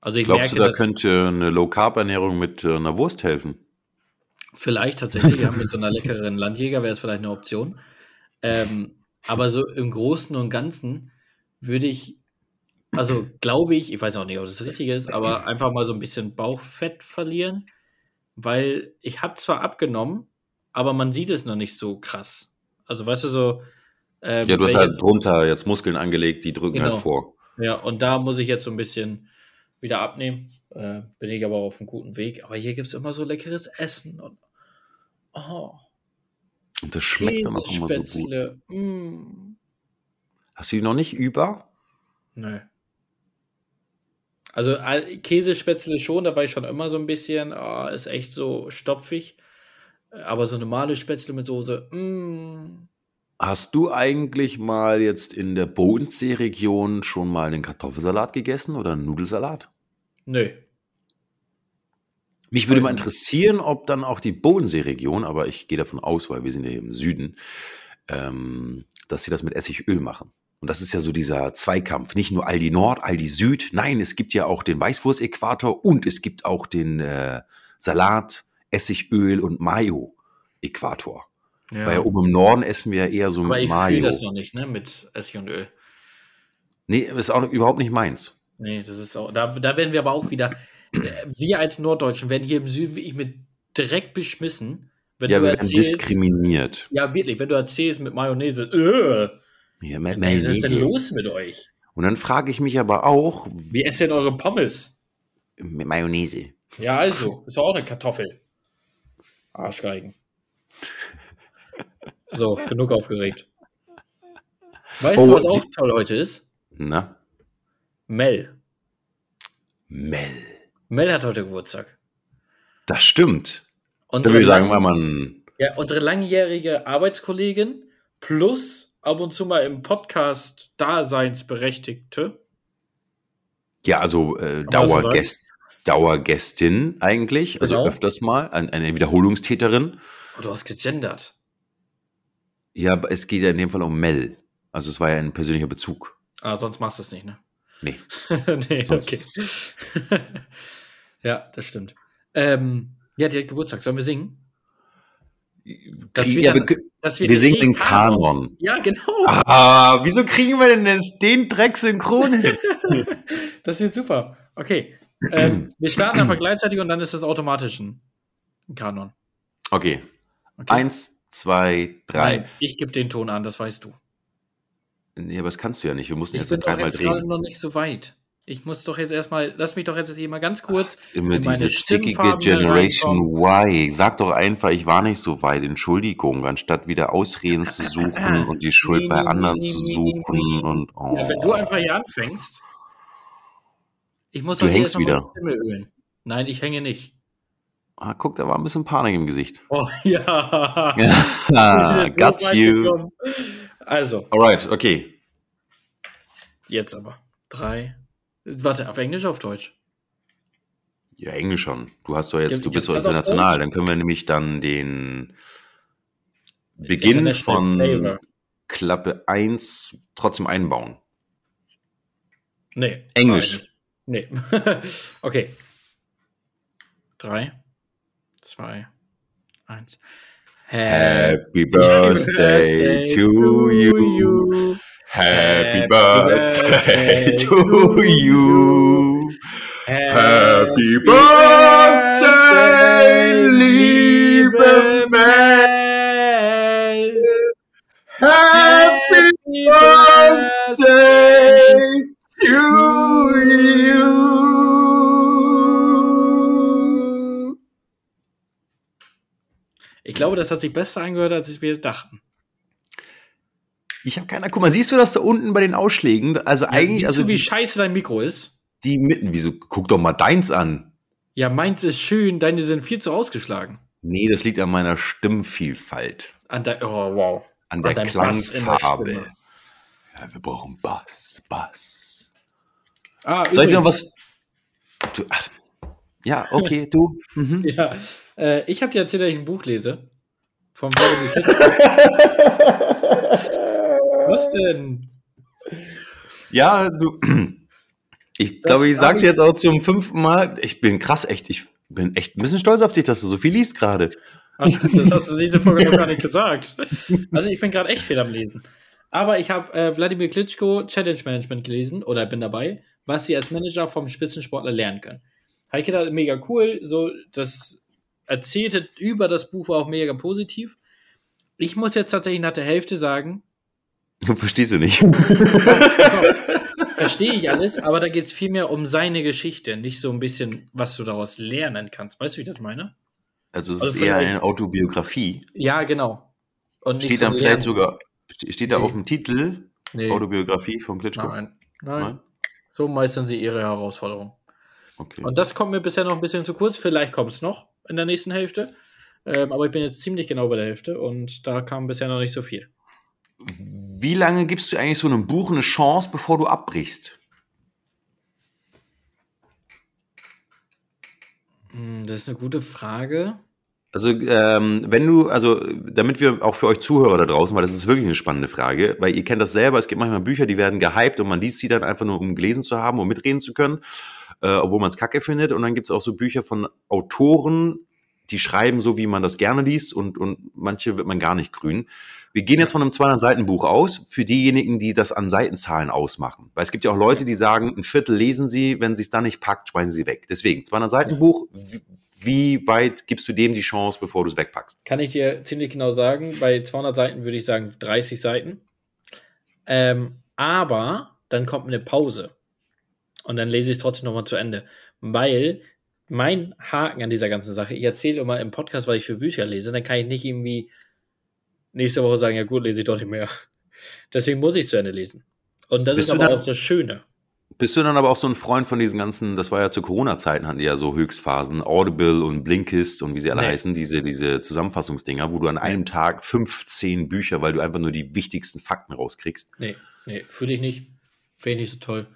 Also ich Glaubst merke, du, da könnte eine Low-Carb-Ernährung mit äh, einer Wurst helfen? Vielleicht tatsächlich, ja, mit so einer leckeren Landjäger wäre es vielleicht eine Option. Ähm, aber so im Großen und Ganzen würde ich, also glaube ich, ich weiß auch nicht, ob das richtig ist, aber einfach mal so ein bisschen Bauchfett verlieren, weil ich habe zwar abgenommen, aber man sieht es noch nicht so krass. Also weißt du so. Ähm, ja, du hast halt drunter jetzt Muskeln angelegt, die drücken halt genau. halt vor. Ja, und da muss ich jetzt so ein bisschen wieder abnehmen. Äh, bin ich aber auf einem guten Weg. Aber hier gibt es immer so leckeres Essen. Und, oh. und das schmeckt dann auch immer so gut. Mm. Hast du die noch nicht über? Nö. Also Käsespätzle schon, da war ich schon immer so ein bisschen, oh, ist echt so stopfig. Aber so normale Spätzle mit Soße, mm. Hast du eigentlich mal jetzt in der Bodensee-Region schon mal einen Kartoffelsalat gegessen oder einen Nudelsalat? Nö. Mich würde mal interessieren, ob dann auch die Bodensee-Region, aber ich gehe davon aus, weil wir sind ja hier im Süden, ähm, dass sie das mit Essigöl machen. Und das ist ja so dieser Zweikampf. Nicht nur Aldi Nord, Aldi Süd. Nein, es gibt ja auch den Weißwurst-Äquator und es gibt auch den äh, Salat, Essigöl und Mayo-Äquator. Ja. Weil oben im Norden essen wir ja eher so Aber mit Mayo. Aber ich das noch nicht, ne, mit Essig und Öl. Nee, ist auch überhaupt nicht meins. Nee, das ist auch, da, da werden wir aber auch wieder, wir als Norddeutschen werden hier im Süden wirklich mit direkt beschmissen. Wenn ja, wir werden diskriminiert. Ja, wirklich, wenn du erzählst mit Mayonnaise, äh, ja, mit Mayonnaise. Was ist denn los mit euch? Und dann frage ich mich aber auch, wie esst denn eure Pommes? Mit Mayonnaise. Ja, also, ist auch eine Kartoffel. Arschgeigen. So, genug aufgeregt. Weißt oh, du, was auch toll heute ist? Na? Mel. Mel. Mel hat heute Geburtstag. Das stimmt. Und da würde ich sagen, weil man. Ja, unsere langjährige Arbeitskollegin plus ab und zu mal im Podcast Daseinsberechtigte. Ja, also äh, Dauergäst, Dauergästin eigentlich, also genau. öfters mal, eine Wiederholungstäterin. Oh, du hast gegendert. Ja, es geht ja in dem Fall um Mel. Also es war ja ein persönlicher Bezug. Ah, sonst machst du es nicht, ne? Nee. nee, Sonst... okay. ja, das stimmt. Ähm, ja, direkt Geburtstag. Sollen wir singen? Das ja, wir, das wir singen den Kanon. Kanon. Ja, genau. Ah, wieso kriegen wir denn jetzt den Dreck synchron hin? das wird super. Okay. Ähm, wir starten einfach gleichzeitig und dann ist das automatisch ein Kanon. Okay. okay. Eins, zwei, drei. Nein, ich gebe den Ton an, das weißt du. Nee, aber das kannst du ja nicht. Wir mussten jetzt dreimal drehen. Ich bin noch nicht so weit. Ich muss doch jetzt erstmal, lass mich doch jetzt hier mal ganz kurz. Ach, immer diese zickige Generation Y. Sag doch einfach, ich war nicht so weit. Entschuldigung, anstatt wieder Ausreden zu suchen und die Schuld nee, bei anderen nee, zu suchen. und, oh. ja, wenn du einfach hier anfängst, ich muss du hängst wieder. Nein, ich hänge nicht. Ah, guck, da war ein bisschen Panik im Gesicht. Oh ja. got so you. Gekommen. Also. Alright, okay. Jetzt aber. Drei. Warte, auf Englisch oder auf Deutsch? Ja, Englisch schon. Du hast doch jetzt, ja, du bist so international. Dann können wir nämlich dann den Beginn von Flavor. Klappe 1 trotzdem einbauen. Nee. Englisch. Nee. okay. Drei, zwei, eins. Happy birthday to you. Happy birthday to you. Happy birthday, liebe Mel. Happy birthday to you. Ich glaube, das hat sich besser angehört, als wir dachten. Ich habe keine. Guck mal, siehst du das da unten bei den Ausschlägen? Also ja, eigentlich. Siehst also du, wie die, scheiße dein Mikro ist? Die mitten. Wieso? Guck doch mal deins an. Ja, meins ist schön, deine sind viel zu ausgeschlagen. Nee, das liegt an meiner Stimmvielfalt. An der, oh, wow. An in der Klangfarbe. Ja, wir brauchen Bass, Bass. Ah, Soll ich noch übrigens, was? Du, ach, ja, okay, du. Mhm. Ja, äh, ich habe dir erzählt, dass ich ein Buch lese. Vom. Was denn? Ja, du. Ich glaube, ich hab sag ich- dir jetzt auch zum fünften Mal, ich bin krass echt, ich bin echt ein bisschen stolz auf dich, dass du so viel liest gerade. Das hast du diese Folge noch gar nicht gesagt. Also ich bin gerade echt viel am Lesen. Aber ich habe äh, Wladimir Klitschko Challenge Management gelesen oder bin dabei, was sie als Manager vom Spitzensportler lernen können. Ich gedacht, mega cool. So, das Erzählte über das Buch war auch mega positiv. Ich muss jetzt tatsächlich nach der Hälfte sagen, Verstehst du nicht? verstehe ich alles, aber da geht es vielmehr um seine Geschichte, nicht so ein bisschen, was du daraus lernen kannst. Weißt du, wie ich das meine? Also es Also ist eher eine Autobiografie. Ja, genau. Und Steht so dann lernen- vielleicht sogar, ste- steht da Nee. auf dem Titel Nee, Autobiografie von Klitschko? nein, nein. Nein? So meistern sie ihre Herausforderung. Okay. Und das kommt mir bisher noch ein bisschen zu kurz. Vielleicht kommt es noch in der nächsten Hälfte. Ähm, aber ich bin jetzt ziemlich genau bei der Hälfte und da kam bisher noch nicht so viel. Wie lange gibst du eigentlich so einem Buch eine Chance, bevor du abbrichst? Hm, Das ist eine gute Frage. Also, ähm, wenn du, also, damit wir auch für euch Zuhörer da draußen, weil das ist wirklich eine spannende Frage, weil ihr kennt das selber, es gibt manchmal Bücher, die werden gehypt und man liest sie dann einfach nur, um gelesen zu haben, um mitreden zu können, äh, obwohl man es kacke findet. Und dann gibt es auch so Bücher von Autoren, die schreiben so, wie man das gerne liest und, und manche wird man gar nicht grün. Wir gehen jetzt von einem 200-Seiten-Buch aus, für diejenigen, die das an Seitenzahlen ausmachen. Weil es gibt ja auch Leute, die sagen, ein Viertel lesen sie, wenn sie es dann nicht packt, schmeißen sie weg. Deswegen, 200-Seiten-Buch, wie, wie weit gibst du dem die Chance, bevor du es wegpackst? Kann ich dir ziemlich genau sagen. Bei 200 Seiten würde ich sagen 30 Seiten. Ähm, aber dann kommt eine Pause. Und dann lese ich es trotzdem nochmal zu Ende. Weil mein Haken an dieser ganzen Sache, ich erzähle immer im Podcast, was ich für Bücher lese, dann kann ich nicht irgendwie nächste Woche sagen, ja gut, lese ich doch nicht mehr. Deswegen muss ich es zu Ende lesen. Und das Bist ist aber dann- auch das Schöne. Bist du dann aber auch so ein Freund von diesen ganzen, das war ja zu Corona-Zeiten, hatten die ja so Höchstphasen, Audible und Blinkist und wie sie alle Nee. heißen, diese, diese Zusammenfassungsdinger, wo du an einem Tag 15 Bücher, weil du einfach nur die wichtigsten Fakten rauskriegst. Nee, nee, fühle ich nicht. Finde ich nicht so toll.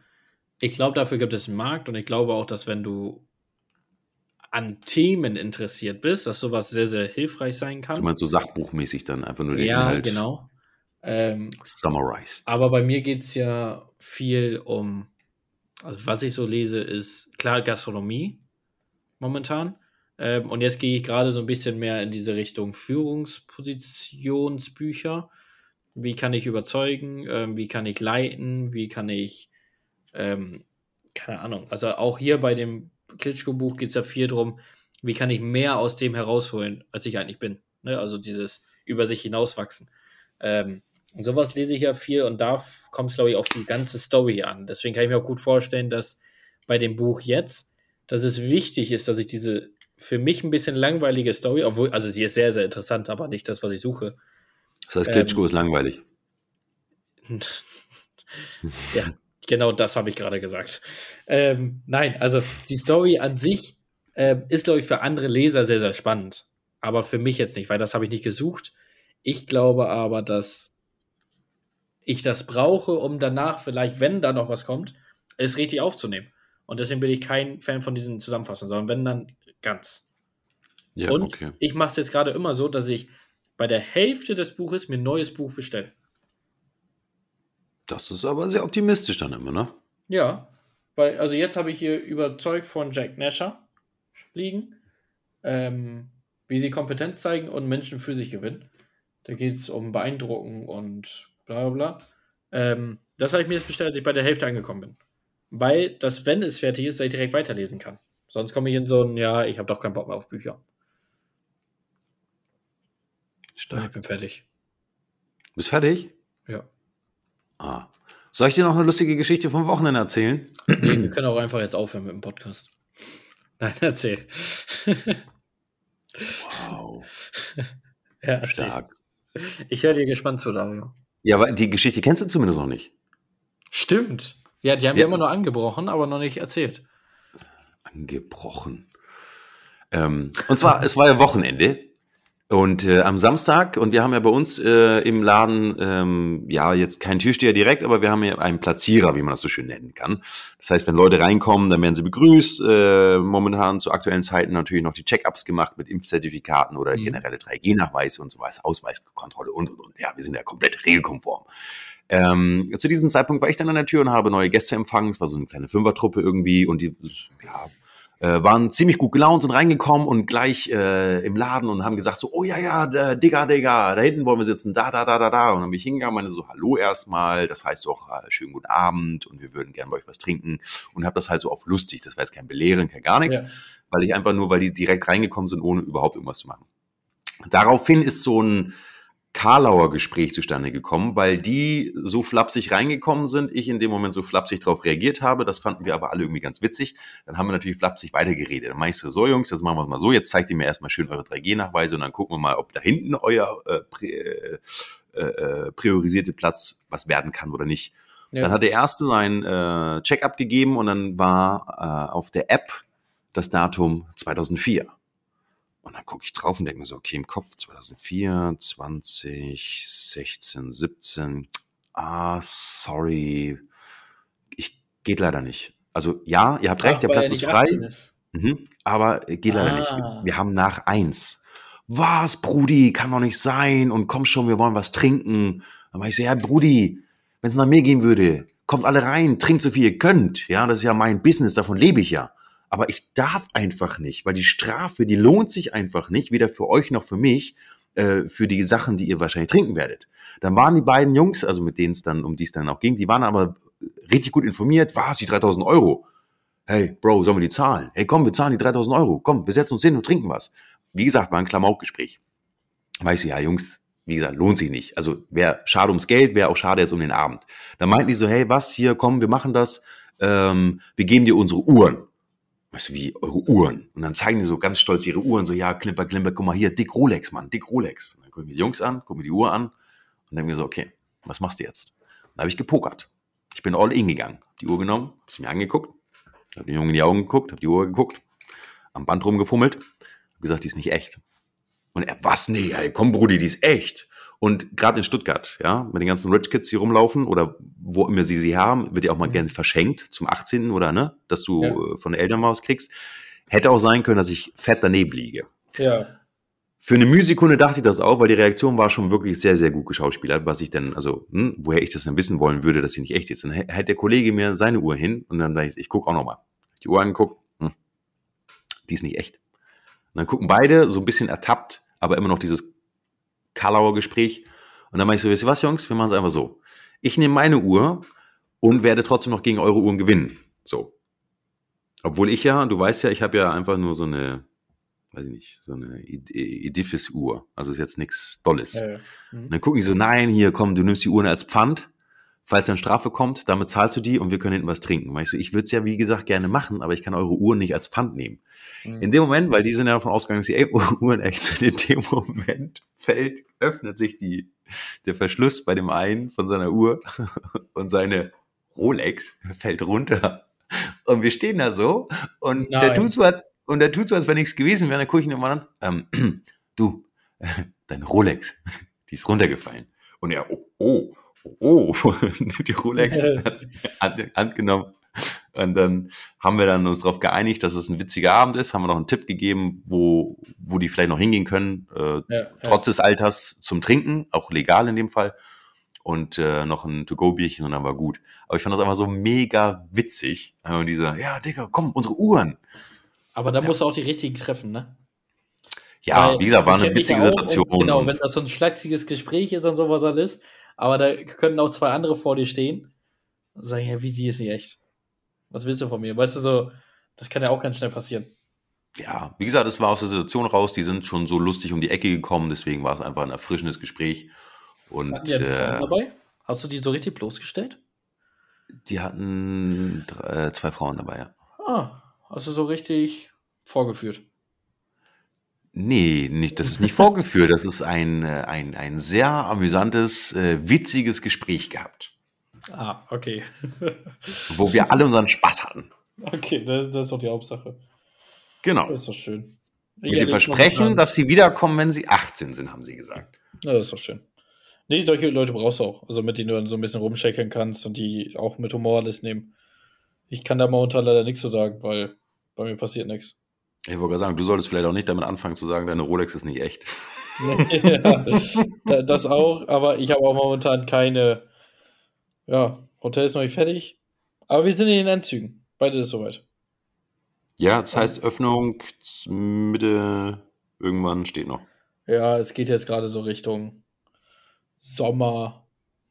Ich glaube, dafür gibt es einen Markt und ich glaube auch, dass wenn du an Themen interessiert bist, dass sowas sehr, sehr hilfreich sein kann. Du meinst so sachbuchmäßig dann einfach nur den ja, Inhalt genau. Ähm, summarized. aber bei mir geht es ja viel um, also was ich so lese, ist klar Gastronomie momentan. Ähm, und jetzt gehe ich gerade so ein bisschen mehr in diese Richtung Führungspositionsbücher. Wie kann ich überzeugen? Ähm, wie kann ich leiten? Wie kann ich, ähm, keine Ahnung, also auch hier bei dem Klitschko-Buch geht es ja viel darum, wie kann ich mehr aus dem herausholen, als ich eigentlich bin. Ne? Also dieses über sich hinauswachsen. Ähm, und sowas lese ich ja viel und da kommt es, glaube ich, auf die ganze Story an. Deswegen kann ich mir auch gut vorstellen, dass bei dem Buch jetzt, dass es wichtig ist, dass ich diese für mich ein bisschen langweilige Story, obwohl, also sie ist sehr, sehr interessant, aber nicht das, was ich suche. Das heißt, ähm, Klitschko ist langweilig. ja, genau das habe ich gerade gesagt. Ähm, nein, also die Story an sich äh, ist, glaube ich, für andere Leser sehr, sehr spannend. Aber für mich jetzt nicht, weil das habe ich nicht gesucht. Ich glaube aber, dass ich das brauche, um danach vielleicht, wenn da noch was kommt, es richtig aufzunehmen. Und deswegen bin ich kein Fan von diesen Zusammenfassungen, sondern wenn dann ganz. Ja, Und okay. ich mache es jetzt gerade immer so, dass ich bei der Hälfte des Buches mir ein neues Buch bestelle. Das ist aber sehr optimistisch dann immer, ne? Ja, weil, also jetzt habe ich hier überzeugt von Jack Nasher liegen, ähm, wie sie Kompetenz zeigen und Menschen für sich gewinnen. Da geht es um Beeindrucken und bla bla bla. Ähm, das habe ich mir jetzt bestellt, als ich bei der Hälfte angekommen bin. Weil das, wenn es fertig ist, ich direkt weiterlesen kann. Sonst komme ich in so ein, ja, ich habe doch keinen Bock mehr auf Bücher. Ja, ich Stark. bin fertig. Bist fertig? Ja. Ah. Soll ich dir noch eine lustige Geschichte vom Wochenende erzählen? Wir können auch einfach jetzt aufhören mit dem Podcast. Nein, erzähl. Wow. ja, erzähl. Stark. Ich höre dir gespannt zu, Dario. Ja, aber die Geschichte kennst du zumindest noch nicht. Stimmt. Ja, die haben Ja. wir immer nur angebrochen, aber noch nicht erzählt. Angebrochen. Ähm, und zwar, es war ja Wochenende und äh, am Samstag, und wir haben ja bei uns äh, im Laden, ähm, ja, jetzt keinen Türsteher direkt, aber wir haben ja einen Platzierer, wie man das so schön nennen kann. Das heißt, wenn Leute reinkommen, dann werden sie begrüßt. Äh, momentan zu aktuellen Zeiten natürlich noch die Check-ups gemacht mit Impfzertifikaten oder mhm. generelle 3G-Nachweise und so weiter, Ausweiskontrolle und, und, und. Ja, wir sind ja komplett regelkonform. Ähm, zu diesem Zeitpunkt war ich dann an der Tür und habe neue Gäste empfangen. Es war so eine kleine Fünfertruppe irgendwie und die, ja, äh, waren ziemlich gut gelaunt, sind reingekommen und gleich äh, im Laden und haben gesagt so, oh ja, ja, da, Digga, Digga, da hinten wollen wir sitzen, da, da, da, da, da. Und dann bin ich hingegangen, meine so, hallo erstmal, das heißt doch, äh, schönen guten Abend und wir würden gerne bei euch was trinken und habe das halt so auf lustig, das war jetzt kein Belehren, kein gar nichts, ja. weil ich einfach nur, weil die direkt reingekommen sind, ohne überhaupt irgendwas zu machen. Daraufhin ist so ein, Karlauer Gespräch zustande gekommen, weil die so flapsig reingekommen sind, ich in dem Moment so flapsig darauf reagiert habe. Das fanden wir aber alle irgendwie ganz witzig. Dann haben wir natürlich flapsig weitergeredet. Dann meinst du, so Jungs, jetzt machen wir es mal so, jetzt zeigt ihr mir erstmal schön eure 3G-Nachweise und dann gucken wir mal, ob da hinten euer äh, äh, äh, priorisierte Platz was werden kann oder nicht. Ja. Dann hat der Erste sein äh, Check-up gegeben und dann war äh, auf der App das Datum 2004. Und dann gucke ich drauf und denke mir so, okay, im Kopf 2004, 20, 16, 17. Ah, sorry. Ich geht leider nicht. Also ja, ihr habt Ach, recht, der Platz ist frei. Ist. Mhm, aber geht leider ah. nicht. Wir haben nach eins. Was, Brudi, kann doch nicht sein. Und komm schon, wir wollen was trinken. Dann war ich so, ja, Brudi, wenn es nach mir gehen würde, kommt alle rein, trinkt so viel ihr könnt. Ja, das ist ja mein Business, davon lebe ich ja aber ich darf einfach nicht, weil die Strafe, die lohnt sich einfach nicht, weder für euch noch für mich, äh, für die Sachen, die ihr wahrscheinlich trinken werdet. Dann waren die beiden Jungs, also mit denen es dann, um die es dann auch ging, die waren aber richtig gut informiert, was, die 3000 Euro? Hey, Bro, sollen wir die zahlen? Hey, komm, wir zahlen die 3000 Euro. Komm, wir setzen uns hin und trinken was. Wie gesagt, war ein Klamaukgespräch. Weißt du, ja, Jungs, wie gesagt, lohnt sich nicht. Also wäre schade ums Geld, wäre auch schade jetzt um den Abend. Dann meinten die so, hey, was, hier, komm, wir machen das, ähm, wir geben dir unsere Uhren weißt du, wie eure Uhren. Und dann zeigen die so ganz stolz ihre Uhren, so, ja, Klimper, Klimper, guck mal hier, dick Rolex, Mann, dick Rolex. Und dann gucken wir die Jungs an, gucken wir die Uhr an und dann mir so, okay, was machst du jetzt? Dann habe ich gepokert. Ich bin all in gegangen, die Uhr genommen, hab sie mir angeguckt, habe den Jungen in die Augen geguckt, habe die Uhr geguckt, am Band rumgefummelt, habe gesagt, die ist nicht echt. Und er, was? Nee, ey, komm, Brudi, die ist echt. Und gerade in Stuttgart, ja, mit den ganzen Rich Kids, die rumlaufen oder wo immer sie sie haben, wird ja auch mal mhm. gerne verschenkt zum 18. oder, ne, dass du ja. Äh, von den Eltern mal was kriegst. Hätte auch sein können, dass ich fett daneben liege. Ja. Für eine Mühsekunde dachte ich das auch, weil die Reaktion war schon wirklich sehr, sehr gut geschauspielert, was ich denn, also, hm, woher ich das denn wissen wollen würde, dass sie nicht echt ist. Dann hält der Kollege mir seine Uhr hin und dann dachte ich, ich gucke auch nochmal. Die Uhr angeguckt, hm, die ist nicht echt. Und dann gucken beide so ein bisschen ertappt, aber immer noch dieses Kalauer Gespräch. Und dann meine ich so, wisst ihr was, Jungs, wir machen es einfach so. Ich nehme meine Uhr und werde trotzdem noch gegen eure Uhren gewinnen. So. Obwohl ich ja, du weißt ja, ich habe ja einfach nur so eine, weiß ich nicht, so eine Edifis-Uhr. Also ist jetzt nichts Dolles. Ja, ja. Mhm. dann gucken die so, nein, hier komm, du nimmst die Uhren als Pfand falls dann Strafe kommt, damit zahlst du die und wir können hinten was trinken. Weißt du, ich würde es ja, wie gesagt, gerne machen, aber ich kann eure Uhren nicht als Pfand nehmen. Mhm. In dem Moment, weil die sind ja davon ausgegangen, dass die Uhren echt sind, in dem Moment fällt, öffnet sich die, der Verschluss bei dem einen von seiner Uhr und seine Rolex fällt runter. Und wir stehen da so und Nein. der tut so, als, und der tut so, als wäre nichts gewesen wäre. Dann gucke ich ihn mal an, ähm, du, deine Rolex, die ist runtergefallen. Und er, oh, oh, oh, die Rolex hat die Hand genommen. Und dann haben wir dann uns darauf geeinigt, dass es ein witziger Abend ist, haben wir noch einen Tipp gegeben, wo, wo die vielleicht noch hingehen können, äh, ja, trotz ja. des Alters zum Trinken, auch legal in dem Fall. Und äh, noch ein To-Go-Bierchen und dann war gut. Aber ich fand das einfach so mega witzig. Und dieser, ja, Digga, komm, unsere Uhren. Aber da ja. musst du auch die richtigen treffen, ne? Ja, Weil, wie gesagt, war eine witzige Situation. Und, genau, wenn das so ein schlagziges Gespräch ist und sowas alles, aber da könnten auch zwei andere vor dir stehen und sagen, ja, wie sie ist nicht echt. Was willst du von mir? Weißt du, so, das kann ja auch ganz schnell passieren. Ja, wie gesagt, es war aus der Situation raus, die sind schon so lustig um die Ecke gekommen, deswegen war es einfach ein erfrischendes Gespräch. Und, hatten die äh, dabei? Hast du die so richtig bloßgestellt? Die hatten drei, äh, zwei Frauen dabei, ja. Ah, hast du so richtig vorgeführt? Nee, nicht, das ist nicht vorgeführt. Das ist ein, äh, ein, ein sehr amüsantes, äh, witziges Gespräch gehabt. Ah, okay. wo wir alle unseren Spaß hatten. Okay, das, das ist doch die Hauptsache. Genau. Das ist doch schön. Mit dem Versprechen, dass sie wiederkommen, wenn sie 18 sind, haben sie gesagt. Ja, das ist doch schön. Nee, solche Leute brauchst du auch. Also mit denen du dann so ein bisschen rumschäkeln kannst und die auch mit Humor alles nehmen. Ich kann da momentan leider nichts zu sagen, weil bei mir passiert nichts. Ich wollte gerade sagen, du solltest vielleicht auch nicht damit anfangen zu sagen, deine Rolex ist nicht echt. ja, das auch, aber ich habe auch momentan keine. Ja, Hotel ist noch nicht fertig. Aber wir sind in den Endzügen. Beide ist soweit. Ja, das heißt, Öffnung Mitte irgendwann steht noch. Ja, es geht jetzt gerade so Richtung Sommer,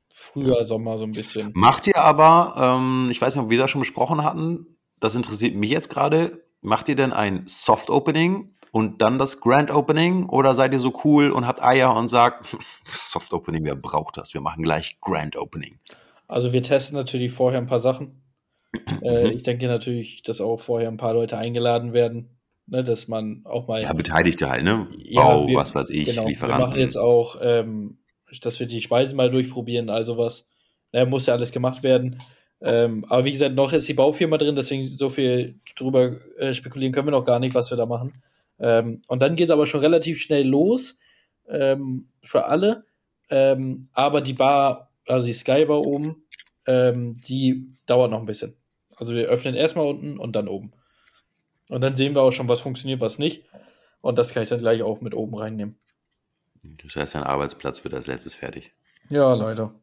früher Sommer so ein bisschen. Macht ihr aber, ähm, ich weiß nicht, ob wir das schon besprochen hatten, das interessiert mich jetzt gerade, macht ihr denn ein Soft Opening und dann das Grand Opening oder seid ihr so cool und habt Eier und sagt, Soft Opening, wer braucht das? Wir machen gleich Grand Opening. Also wir testen natürlich vorher ein paar Sachen. äh, ich denke natürlich, dass auch vorher ein paar Leute eingeladen werden, ne, dass man auch mal. Ja, Beteiligte halt, ne? Bau, wir, was weiß ich, genau, Lieferanten. Wir machen jetzt auch ähm, dass wir die Speisen mal durchprobieren, also was. Naja, muss ja alles gemacht werden. Ähm, aber wie gesagt, noch ist die Baufirma drin, deswegen so viel drüber äh, spekulieren können wir noch gar nicht, was wir da machen. Ähm, und dann geht es aber schon relativ schnell los ähm, für alle. Ähm, aber die Bar, also die Skybar oben, ähm, die dauert noch ein bisschen. Also wir öffnen erstmal unten und dann oben. Und dann sehen wir auch schon, was funktioniert, was nicht. Und das kann ich dann gleich auch mit oben reinnehmen. Das heißt, dein Arbeitsplatz wird als letztes fertig. Ja, leider.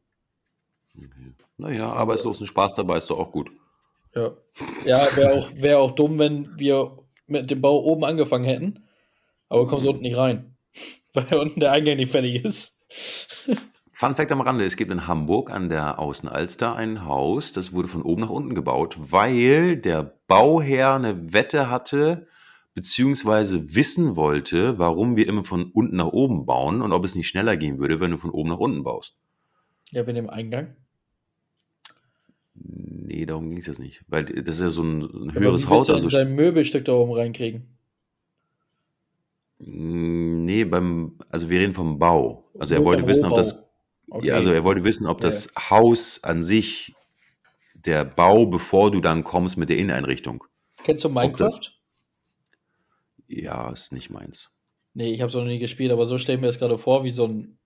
Okay. Naja, arbeitslosen Spaß dabei ist doch auch gut. Ja, ja wäre auch, wär auch dumm, wenn wir mit dem Bau oben angefangen hätten, aber kommst mhm. unten nicht rein, weil unten der Eingang nicht fertig ist. Fun Fact am Rande: Es gibt in Hamburg an der Außenalster ein Haus, das wurde von oben nach unten gebaut, weil der Bauherr eine Wette hatte, beziehungsweise wissen wollte, warum wir immer von unten nach oben bauen und ob es nicht schneller gehen würde, wenn du von oben nach unten baust. Ja, mit dem Eingang? Nee, darum ging es jetzt nicht. Weil das ist ja so ein, ein höheres Haus. Also dein Möbelstück da oben reinkriegen. Mm, nee, beim, also wir reden vom Bau. Also er wollte wissen, ob das, okay. ja, also er wollte wissen, ob das Haus an sich, der Bau, bevor du dann kommst mit der Inneneinrichtung. Kennst du Minecraft? Ja, ist nicht meins. Nee, ich habe es noch nie gespielt, aber so stelle ich mir das gerade vor, wie so ein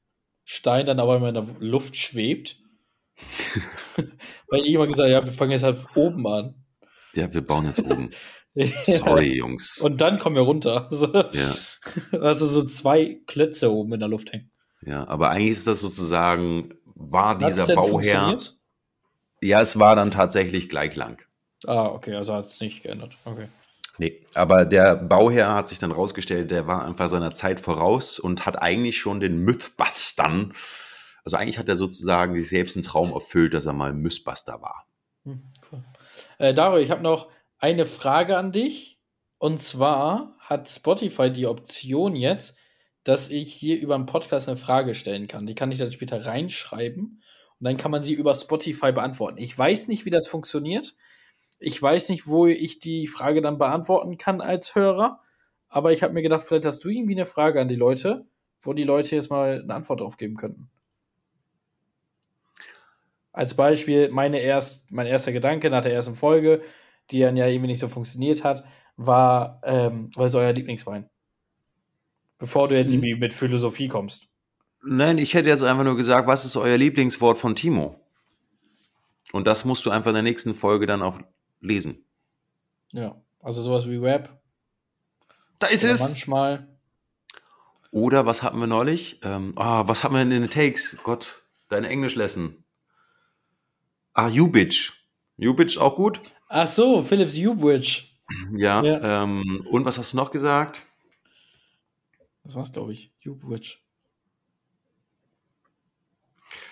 Stein dann aber in der Luft schwebt. Weil immer gesagt ja, wir fangen jetzt halt oben an. Ja, wir bauen jetzt oben. Sorry, Jungs. Und dann kommen wir runter. So. Ja. Also so zwei Klötze oben in der Luft hängen. Ja, aber eigentlich ist das sozusagen, war dieser Bauherr. Ja, es war dann tatsächlich gleich lang. Ah, okay, also hat es nicht geändert. Okay. Nee, aber der Bauherr hat sich dann rausgestellt, der war einfach seiner Zeit voraus und hat eigentlich schon den Mythbustern, also eigentlich hat er sozusagen sich selbst einen Traum erfüllt, dass er mal Mythbuster war. Hm, cool. Äh, Dario, ich habe noch eine Frage an dich. Und zwar hat Spotify die Option jetzt, dass ich hier über einen Podcast eine Frage stellen kann. Die kann ich dann später reinschreiben und dann kann man sie über Spotify beantworten. Ich weiß nicht, wie das funktioniert. Ich weiß nicht, wo ich die Frage dann beantworten kann als Hörer, aber ich habe mir gedacht, vielleicht hast du irgendwie eine Frage an die Leute, wo die Leute jetzt mal eine Antwort drauf geben könnten. Als Beispiel, meine erst, mein erster Gedanke nach der ersten Folge, die dann ja irgendwie nicht so funktioniert hat, war, ähm, was ist euer Lieblingswein? Bevor du jetzt hm. irgendwie mit Philosophie kommst. Nein, ich hätte jetzt einfach nur gesagt, was ist euer Lieblingswort von Timo? Und das musst du einfach in der nächsten Folge dann auch lesen. Ja, also sowas wie Web. Da ist es. Manchmal. Oder was hatten wir neulich? Ähm, oh, was hatten wir in den Takes? Gott, deine Englisch-Lesson. Ah, U-Bitch. U-Bitch auch gut? Ach so, Philips U-Bridge. Ja, ja. Ähm, und was hast du noch gesagt? Das war's, glaube ich. U-Bridge.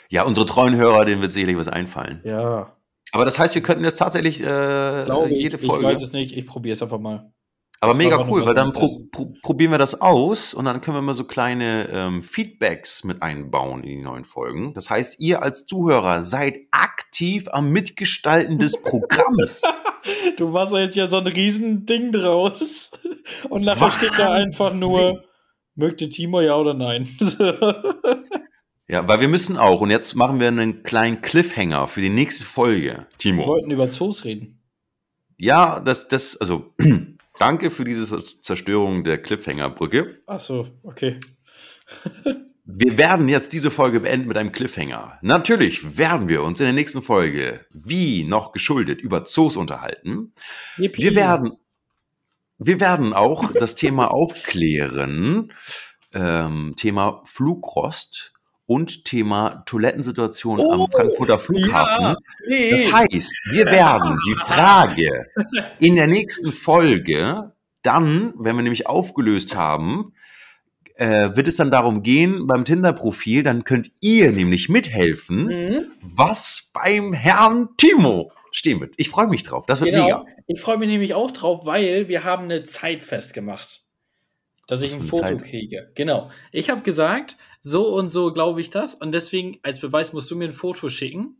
Ja, unsere treuen Hörer, denen wird sicherlich was einfallen. Ja. Aber das heißt, wir könnten jetzt tatsächlich äh, jede ich, Folge. Ich weiß es nicht, ich probiere es einfach mal. Aber mega cool, weil dann pro, pro, probieren wir das aus und dann können wir mal so kleine ähm, Feedbacks mit einbauen in die neuen Folgen. Das heißt, ihr als Zuhörer seid aktiv am Mitgestalten des Programms. du machst jetzt ja so ein Riesending draus. Und nachher Wahnsinn. steht da einfach nur, mögte Timo ja oder nein. Ja, weil wir müssen auch, und jetzt machen wir einen kleinen Cliffhanger für die nächste Folge, Timo. Wir wollten über Zoos reden. Ja, das, das, also, Danke für diese Zerstörung der Cliffhanger-Brücke. Ach so, okay. Wir werden jetzt diese Folge beenden mit einem Cliffhanger. Natürlich werden wir uns in der nächsten Folge, wie noch geschuldet, über Zoos unterhalten. Yippie. Wir werden, wir werden auch das Thema aufklären, ähm, Thema Flugrost und Thema Toilettensituation oh, am Frankfurter Flughafen. Ja, nee. Das heißt, wir werden die Frage in der nächsten Folge dann, wenn wir nämlich aufgelöst haben, äh, wird es dann darum gehen, beim Tinder-Profil, dann könnt ihr nämlich mithelfen, mhm. was beim Herrn Timo stehen wird. Ich freue mich drauf. Das wird genau. mega. Ich freue mich nämlich auch drauf, weil wir haben eine Zeit festgemacht, dass was ich ein Foto Zeit? kriege. Genau. Ich habe gesagt, so und so glaube ich das und deswegen als Beweis musst du mir ein Foto schicken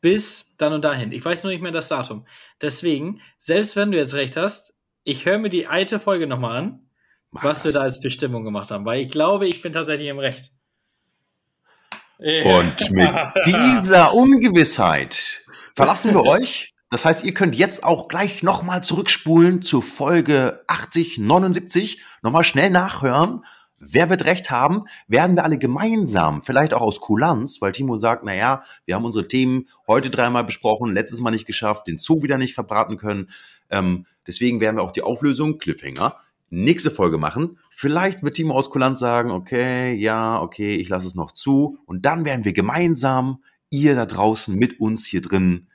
bis dann und dahin. Ich weiß nur nicht mehr das Datum. Deswegen, selbst wenn du jetzt recht hast, ich höre mir die alte Folge nochmal an Mach was das. wir da als Bestimmung gemacht haben, weil ich glaube, ich bin tatsächlich im Recht. Und mit dieser Ungewissheit verlassen wir euch. Das heißt, ihr könnt jetzt auch gleich nochmal zurückspulen zu Folge 80, 79, nochmal schnell nachhören. Wer wird recht haben? Werden wir alle gemeinsam, vielleicht auch aus Kulanz, weil Timo sagt, naja, wir haben unsere Themen heute dreimal besprochen, letztes Mal nicht geschafft, den Zoo wieder nicht verbraten können. Ähm, deswegen werden wir auch die Auflösung, Cliffhanger, nächste Folge machen. Vielleicht wird Timo aus Kulant sagen, okay, ja, okay, ich lasse es noch zu. Und dann werden wir gemeinsam, ihr da draußen mit uns hier drin,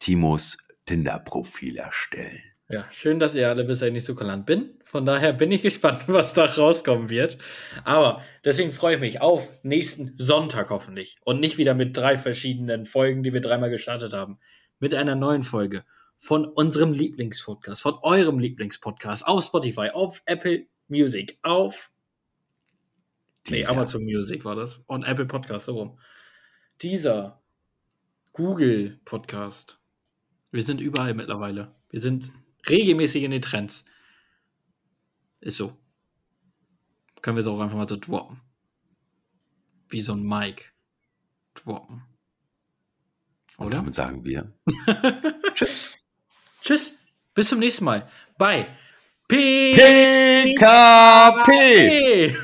Timos Tinder-Profil erstellen. Ja, schön, dass ihr alle bisher nicht so kulant bin. Von daher bin ich gespannt, was da rauskommen wird. Aber deswegen freue ich mich auf nächsten Sonntag hoffentlich. Und nicht wieder mit drei verschiedenen Folgen, die wir dreimal gestartet haben. Mit einer neuen Folge von unserem Lieblingspodcast, von eurem Lieblingspodcast auf Spotify, auf Apple Music, auf Nee, Amazon Music war das. Und Apple Podcast, so rum. Dieser Google Podcast. Wir sind überall mittlerweile. Wir sind regelmäßig in den Trends. Ist so. Können wir es auch einfach mal so droppen. Wie so ein Mic droppen. Oder? Und damit sagen wir Tschüss. Tschüss, bis zum nächsten Mal bei PKP. PKP.